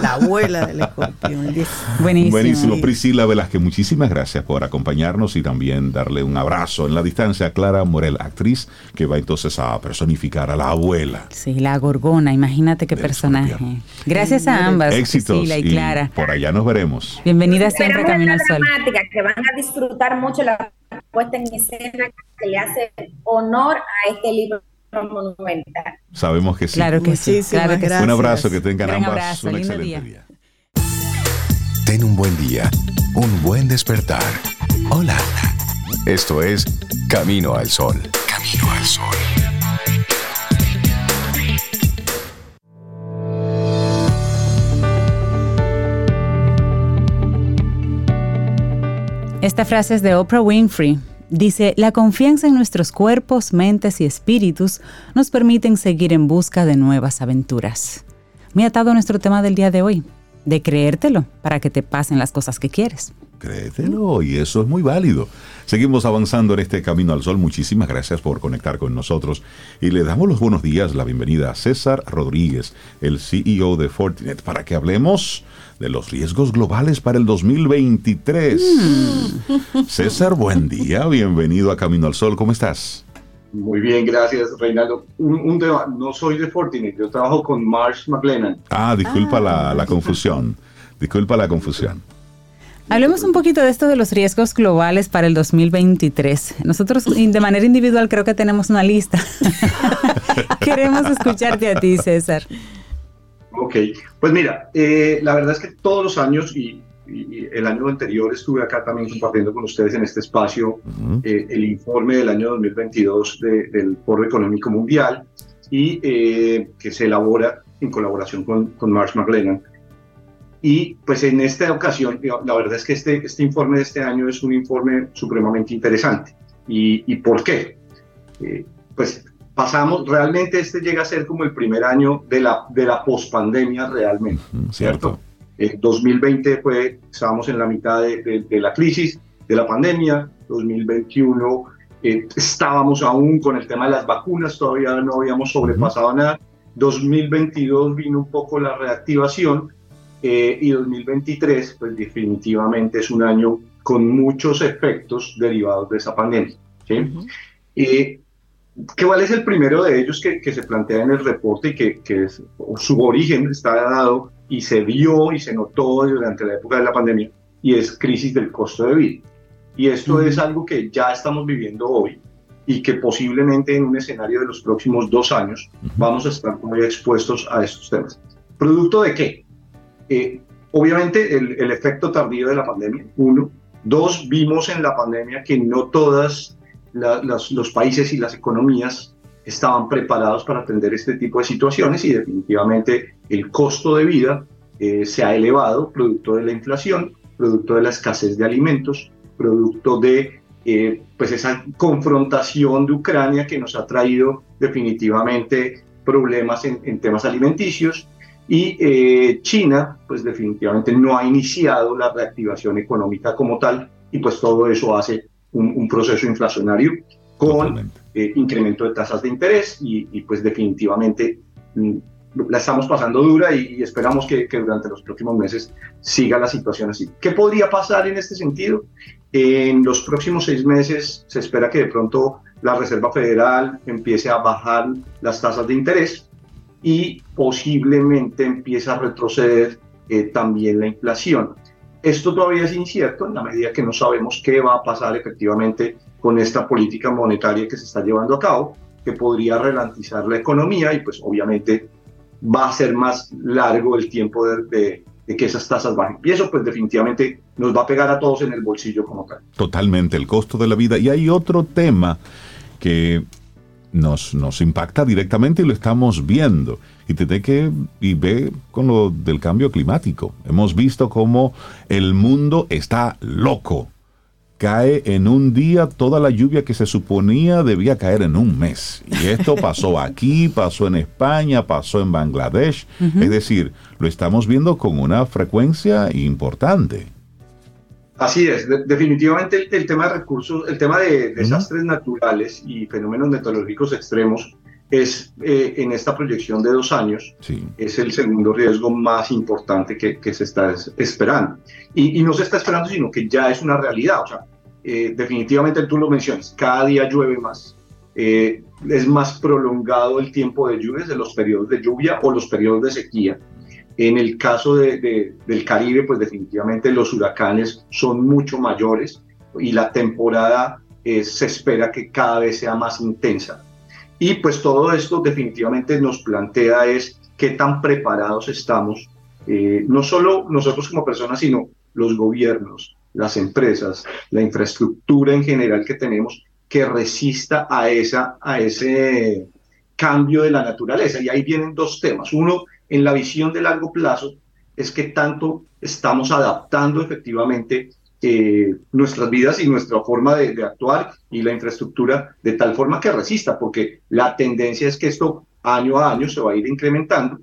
C: la abuela del escorpión.
B: Buenísimo. Buenísimo. Priscila Velázquez, muchísimas gracias por acompañarnos y también darle un abrazo en la distancia a Clara Morel, actriz que va entonces a personificar a la abuela.
A: Sí, la gorgona, imagínate qué personaje. Gracias a ambas, Priscila y Clara.
B: por allá nos veremos.
A: Bienvenida siempre a Camino al Sol.
I: que van a disfrutar mucho la puesta en escena que le hace honor a este libro monumental.
B: Sabemos que sí.
A: Claro que sí. Claro que
B: Un abrazo, que tengan ambas un excelente día.
E: Ten un buen día, un buen despertar. Hola. Esto es Camino al Sol. Camino al Sol.
A: Esta frase es de Oprah Winfrey. Dice, la confianza en nuestros cuerpos, mentes y espíritus nos permiten seguir en busca de nuevas aventuras. Me ha atado a nuestro tema del día de hoy, de creértelo para que te pasen las cosas que quieres.
B: Créetelo, y eso es muy válido. Seguimos avanzando en este camino al sol. Muchísimas gracias por conectar con nosotros y le damos los buenos días, la bienvenida a César Rodríguez, el CEO de Fortinet, para que hablemos de los riesgos globales para el 2023. César, buen día, bienvenido a Camino al Sol, ¿cómo estás?
J: Muy bien, gracias, Reinaldo. Un, tema, no soy de Fortinet, yo trabajo con Marsh McLennan.
B: Ah, disculpa La, la confusión, disculpa la confusión.
A: Hablemos un poquito de esto de los riesgos globales para el 2023. Nosotros de manera individual creo que tenemos una lista. Queremos escucharte a ti, César.
J: Ok, pues mira, eh, la verdad es que todos los años y, el año anterior estuve acá también compartiendo con ustedes en este espacio eh, el informe del año 2022 del Foro Económico Mundial y eh, que se elabora en colaboración con, con Marsh McLennan. Y pues en esta ocasión, la verdad es que este, este informe de este año es un informe supremamente interesante. ¿Y, y por qué? pues pasamos, realmente este llega a ser como el primer año de la, de la pospandemia realmente, ¿cierto? En 2020 fue, estábamos en la mitad de, de, la crisis, de la pandemia, 2021 eh, estábamos aún con el tema de las vacunas, todavía no habíamos sobrepasado nada, 2022 vino un poco la reactivación eh, y 2023 pues definitivamente es un año con muchos efectos derivados de esa pandemia. ¿sí? Eh, ¿Cuál es el primero de ellos que, se plantea en el reporte y que, que su origen está dado y se vio y se notó durante la época de la pandemia? Y es crisis del costo de vida. Y esto es algo que ya estamos viviendo hoy y que posiblemente en un escenario de los próximos dos años vamos a estar muy expuestos a estos temas. ¿Producto de qué? Eh, obviamente el, el efecto tardío de la pandemia, uno. Dos, vimos en la pandemia que no todas los, países y las economías estaban preparados para atender este tipo de situaciones y definitivamente el costo de vida eh, se ha elevado producto de la inflación, producto de la escasez de alimentos, producto de eh, pues esa confrontación de Ucrania que nos ha traído definitivamente problemas en, temas alimenticios y eh, China pues definitivamente no ha iniciado la reactivación económica como tal y pues todo eso hace un, proceso inflacionario con eh, incremento de tasas de interés y, pues definitivamente mm, la estamos pasando dura y, esperamos que, durante los próximos meses siga la situación así. ¿Qué podría pasar en este sentido? En los próximos seis meses se espera que de pronto la Reserva Federal empiece a bajar las tasas de interés y posiblemente empiece a retroceder eh, también la inflación. Esto todavía es incierto en la medida que no sabemos qué va a pasar efectivamente con esta política monetaria que se está llevando a cabo, que podría ralentizar la economía y pues obviamente va a ser más largo el tiempo de, que esas tasas bajen. Y eso pues definitivamente nos va a pegar a todos en el bolsillo como tal.
B: Totalmente, el costo de la vida. Y hay otro tema que nos, nos impacta directamente y lo estamos viendo. Y tiene que y ve con lo del cambio climático. Hemos visto cómo el mundo está loco. Cae en un día toda la lluvia que se suponía debía caer en un mes. Y esto pasó aquí, pasó en España, pasó en Bangladesh. Es decir, lo estamos viendo con una frecuencia importante.
J: Así es, definitivamente el, tema de recursos, el tema de desastres naturales y fenómenos meteorológicos extremos es eh, en esta proyección de dos años, es el segundo riesgo más importante que, que se está esperando. Y, no se está esperando, sino que ya es una realidad. O sea, eh, definitivamente tú lo mencionas, cada día llueve más, eh, es más prolongado el tiempo de lluvias, de los periodos de lluvia o los periodos de sequía. En el caso de, del Caribe, pues definitivamente los huracanes son mucho mayores y la temporada eh, se espera que cada vez sea más intensa. Y pues todo esto definitivamente nos plantea es qué tan preparados estamos, eh, no solo nosotros como personas, sino los gobiernos, las empresas, la infraestructura en general que tenemos que resista a, esa, a ese cambio de la naturaleza. Y ahí vienen dos temas. Uno, en la visión de largo plazo es que tanto estamos adaptando efectivamente eh, nuestras vidas y nuestra forma de, actuar y la infraestructura de tal forma que resista, porque la tendencia es que esto año a año se va a ir incrementando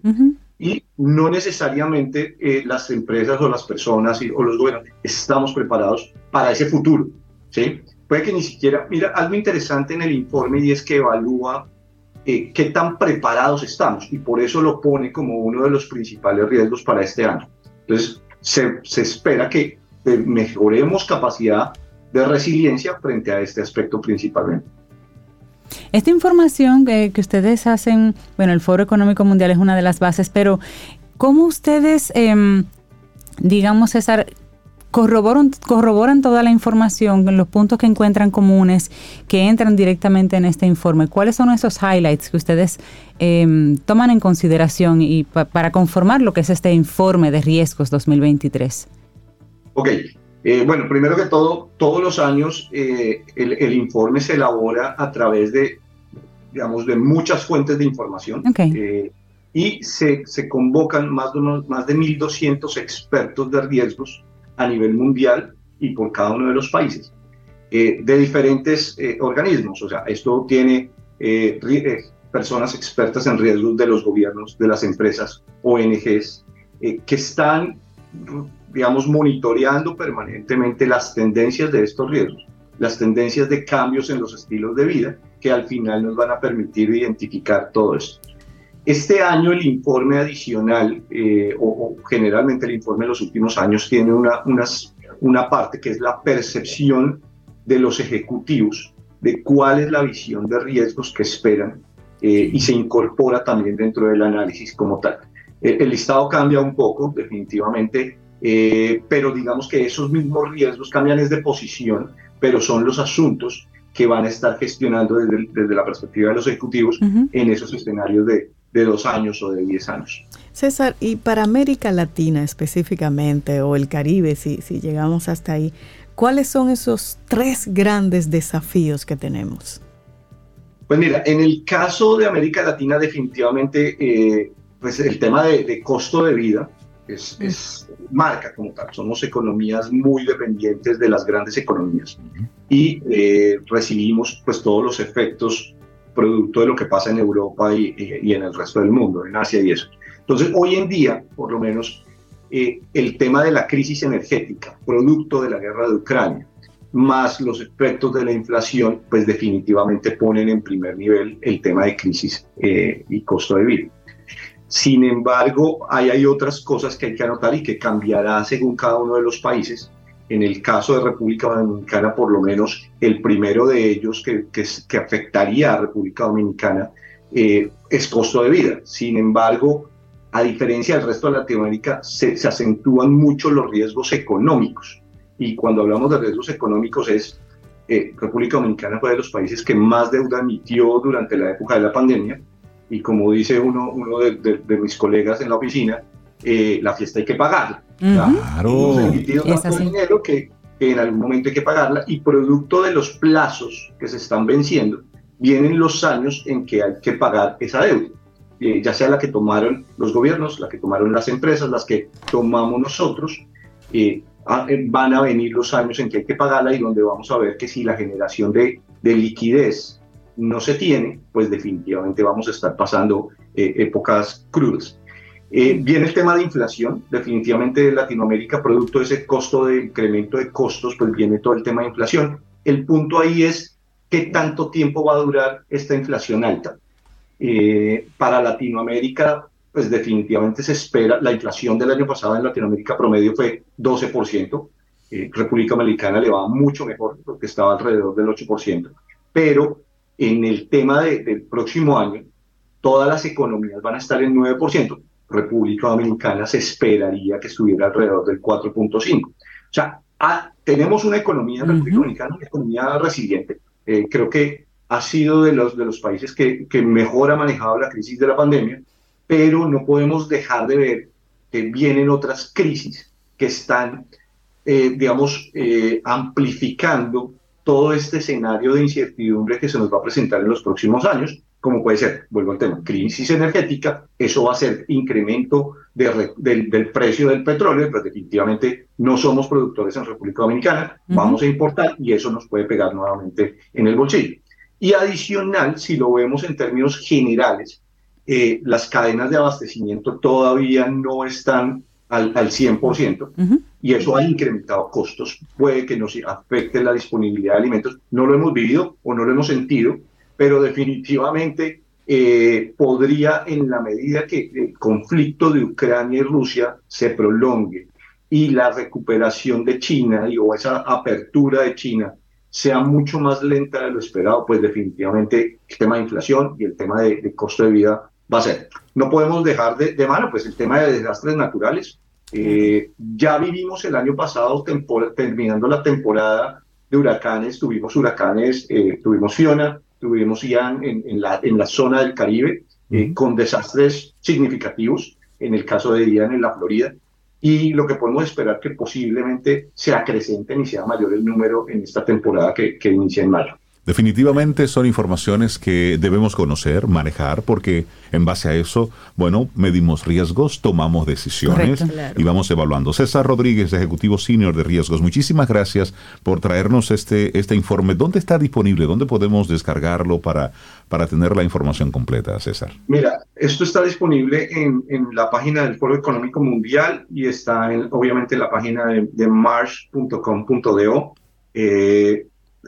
J: y no necesariamente eh, las empresas o las personas o los gobiernos estamos preparados para ese futuro. ¿sí? Puede que ni siquiera, mira, algo interesante en el informe y es que evalúa eh, qué tan preparados estamos y por eso lo pone como uno de los principales riesgos para este año. Entonces, se, se espera que mejoremos capacidad de resiliencia frente a este aspecto principalmente.
A: Esta información que, ustedes hacen, bueno, el Foro Económico Mundial es una de las bases, pero ¿cómo ustedes, em, digamos, César, corroboran, toda la información, los puntos que encuentran comunes, que entran directamente en este informe? ¿Cuáles son esos highlights que ustedes em, toman en consideración y para conformar lo que es este informe de riesgos 2023?
J: Ok, eh, bueno, primero que todo, todos los años eh, el, informe se elabora a través de, digamos, de muchas fuentes de información. Eh, y se, se, convocan más de, unos, más de 1.200 expertos de riesgos a nivel mundial y por cada uno de los países, de diferentes organismos. O sea, esto tiene personas expertas en riesgos de los gobiernos, de las empresas, ONGs, que están digamos, monitoreando permanentemente las tendencias de estos riesgos, las tendencias de cambios en los estilos de vida, que al final nos van a permitir identificar todo esto. Este año el informe adicional, eh, o, generalmente el informe de los últimos años, tiene una, una parte que es la percepción de los ejecutivos de cuál es la visión de riesgos que esperan eh, y se incorpora también dentro del análisis como tal. Eh, el listado cambia un poco, definitivamente, eh, pero digamos que esos mismos riesgos cambian es de posición, pero son los asuntos que van a estar gestionando desde, desde la perspectiva de los ejecutivos en esos escenarios de, de dos años o de diez años.
C: César, y para América Latina específicamente, o el Caribe, si, si llegamos hasta ahí, ¿cuáles son esos tres grandes desafíos que tenemos?
J: Pues mira, en el caso de América Latina definitivamente eh, pues el tema de, de, costo de vida es, es, marca como tal. Somos economías muy dependientes de las grandes economías y eh, recibimos pues todos los efectos producto de lo que pasa en Europa y, y, en el resto del mundo, en Asia y eso. Entonces, hoy en día, por lo menos, eh, el tema de la crisis energética, producto de la guerra de Ucrania, más los efectos de la inflación, pues definitivamente ponen en primer nivel el tema de crisis eh, y costo de vida. Sin embargo, hay, otras cosas que hay que anotar y que cambiará según cada uno de los países. En el caso de República Dominicana, por lo menos el primero de ellos que, que, afectaría a República Dominicana eh, es costo de vida. Sin embargo, a diferencia del resto de Latinoamérica, se, se, acentúan mucho los riesgos económicos. Y cuando hablamos de riesgos económicos es, eh, República Dominicana fue de los países que más deuda emitió durante la época de la pandemia y como dice uno, uno de, mis colegas en la oficina, eh, la fiesta hay que pagarla. Claro. Hemos tanto dinero que, en algún momento hay que pagarla y producto de los plazos que se están venciendo, vienen los años en que hay que pagar esa deuda. Eh, ya sea la que tomaron los gobiernos, la que tomaron las empresas, las que tomamos nosotros, eh, van a venir los años en que hay que pagarla y donde vamos a ver que si la generación de, de liquidez no se tiene, pues definitivamente vamos a estar pasando eh, épocas crudas. Eh, viene el tema de inflación, definitivamente de Latinoamérica, producto de ese costo de incremento de costos, pues viene todo el tema de inflación. El punto ahí es qué tanto tiempo va a durar esta inflación alta. Eh, para Latinoamérica, pues definitivamente se espera, la inflación del año pasado en Latinoamérica promedio fue 12%, República Dominicana le va mucho mejor porque estaba alrededor del 8%, pero en el tema del próximo año, todas las economías van a estar en 9%. República Dominicana se esperaría que estuviera alrededor del 4.5%. O sea, ah, tenemos una economía, República Dominicana, una economía resiliente. Eh, creo que ha sido de los, de los países que, que mejor ha manejado la crisis de la pandemia, pero no podemos dejar de ver que vienen otras crisis que están, eh, digamos, eh, amplificando todo este escenario de incertidumbre que se nos va a presentar en los próximos años como puede ser, vuelvo al tema, crisis energética, eso va a ser incremento del, precio del petróleo, pero definitivamente no somos productores en República Dominicana, vamos a importar y eso nos puede pegar nuevamente en el bolsillo. Y adicional, si lo vemos en términos generales, eh, las cadenas de abastecimiento todavía no están al, al 100% y eso ha incrementado costos, puede que nos afecte la disponibilidad de alimentos, no lo hemos vivido o no lo hemos sentido, pero definitivamente eh, podría, en la medida que el conflicto de Ucrania y Rusia se prolongue y la recuperación de China y, o esa apertura de China sea mucho más lenta de lo esperado, pues definitivamente el tema de inflación y el tema de, costo de vida va a ser. No podemos dejar de, mano pues el tema de desastres naturales. Eh, ya vivimos el año pasado, terminando la temporada de huracanes, tuvimos huracanes, eh, tuvimos Fiona, tuvimos Ian en, la, en la zona del Caribe, eh, con desastres significativos, en el caso de Ian en la Florida, y lo que podemos esperar que posiblemente se acrecenten y sea mayor el número en esta temporada que, que inicia en mayo.
B: Definitivamente son informaciones que debemos conocer, manejar, porque en base a eso, bueno, medimos riesgos, tomamos decisiones y vamos evaluando. César Rodríguez, Ejecutivo Senior de Riesgos, muchísimas gracias por traernos este, este informe. ¿Dónde está disponible? ¿Dónde podemos descargarlo para, para tener la información completa, César?
J: Mira, esto está disponible en, en la página del Foro Económico Mundial y está en, obviamente en la página de, de marsh.com.do. Eh,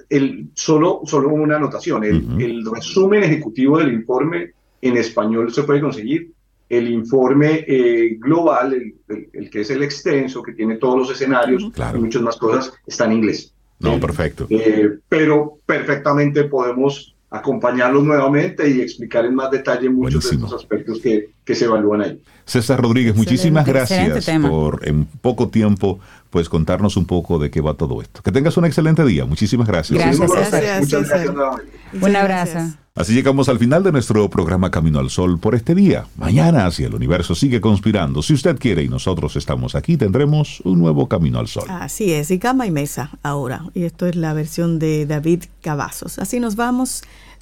J: el, solo, solo una anotación, el, resumen ejecutivo del informe en español se puede conseguir, el informe eh, global, el, que es el extenso, que tiene todos los escenarios y muchas más cosas, está en inglés.
B: No, perfecto.
J: Eh, pero perfectamente podemos acompañarlos nuevamente y explicar en más detalle muchos de estos aspectos que, que, se evalúan ahí.
B: César Rodríguez, muchísimas gracias por en poco tiempo pues contarnos un poco de qué va todo esto. Que tengas un excelente día. Muchísimas gracias.
A: Gracias,
J: gracias. Muchas gracias.
A: Un abrazo.
B: Así llegamos al final de nuestro programa Camino al Sol por este día. Mañana, si el universo sigue conspirando, si usted quiere y nosotros estamos aquí, tendremos un nuevo Camino al Sol.
C: Así es, y cama y mesa ahora. Y esto es la versión de David Cavazos. Así nos vamos.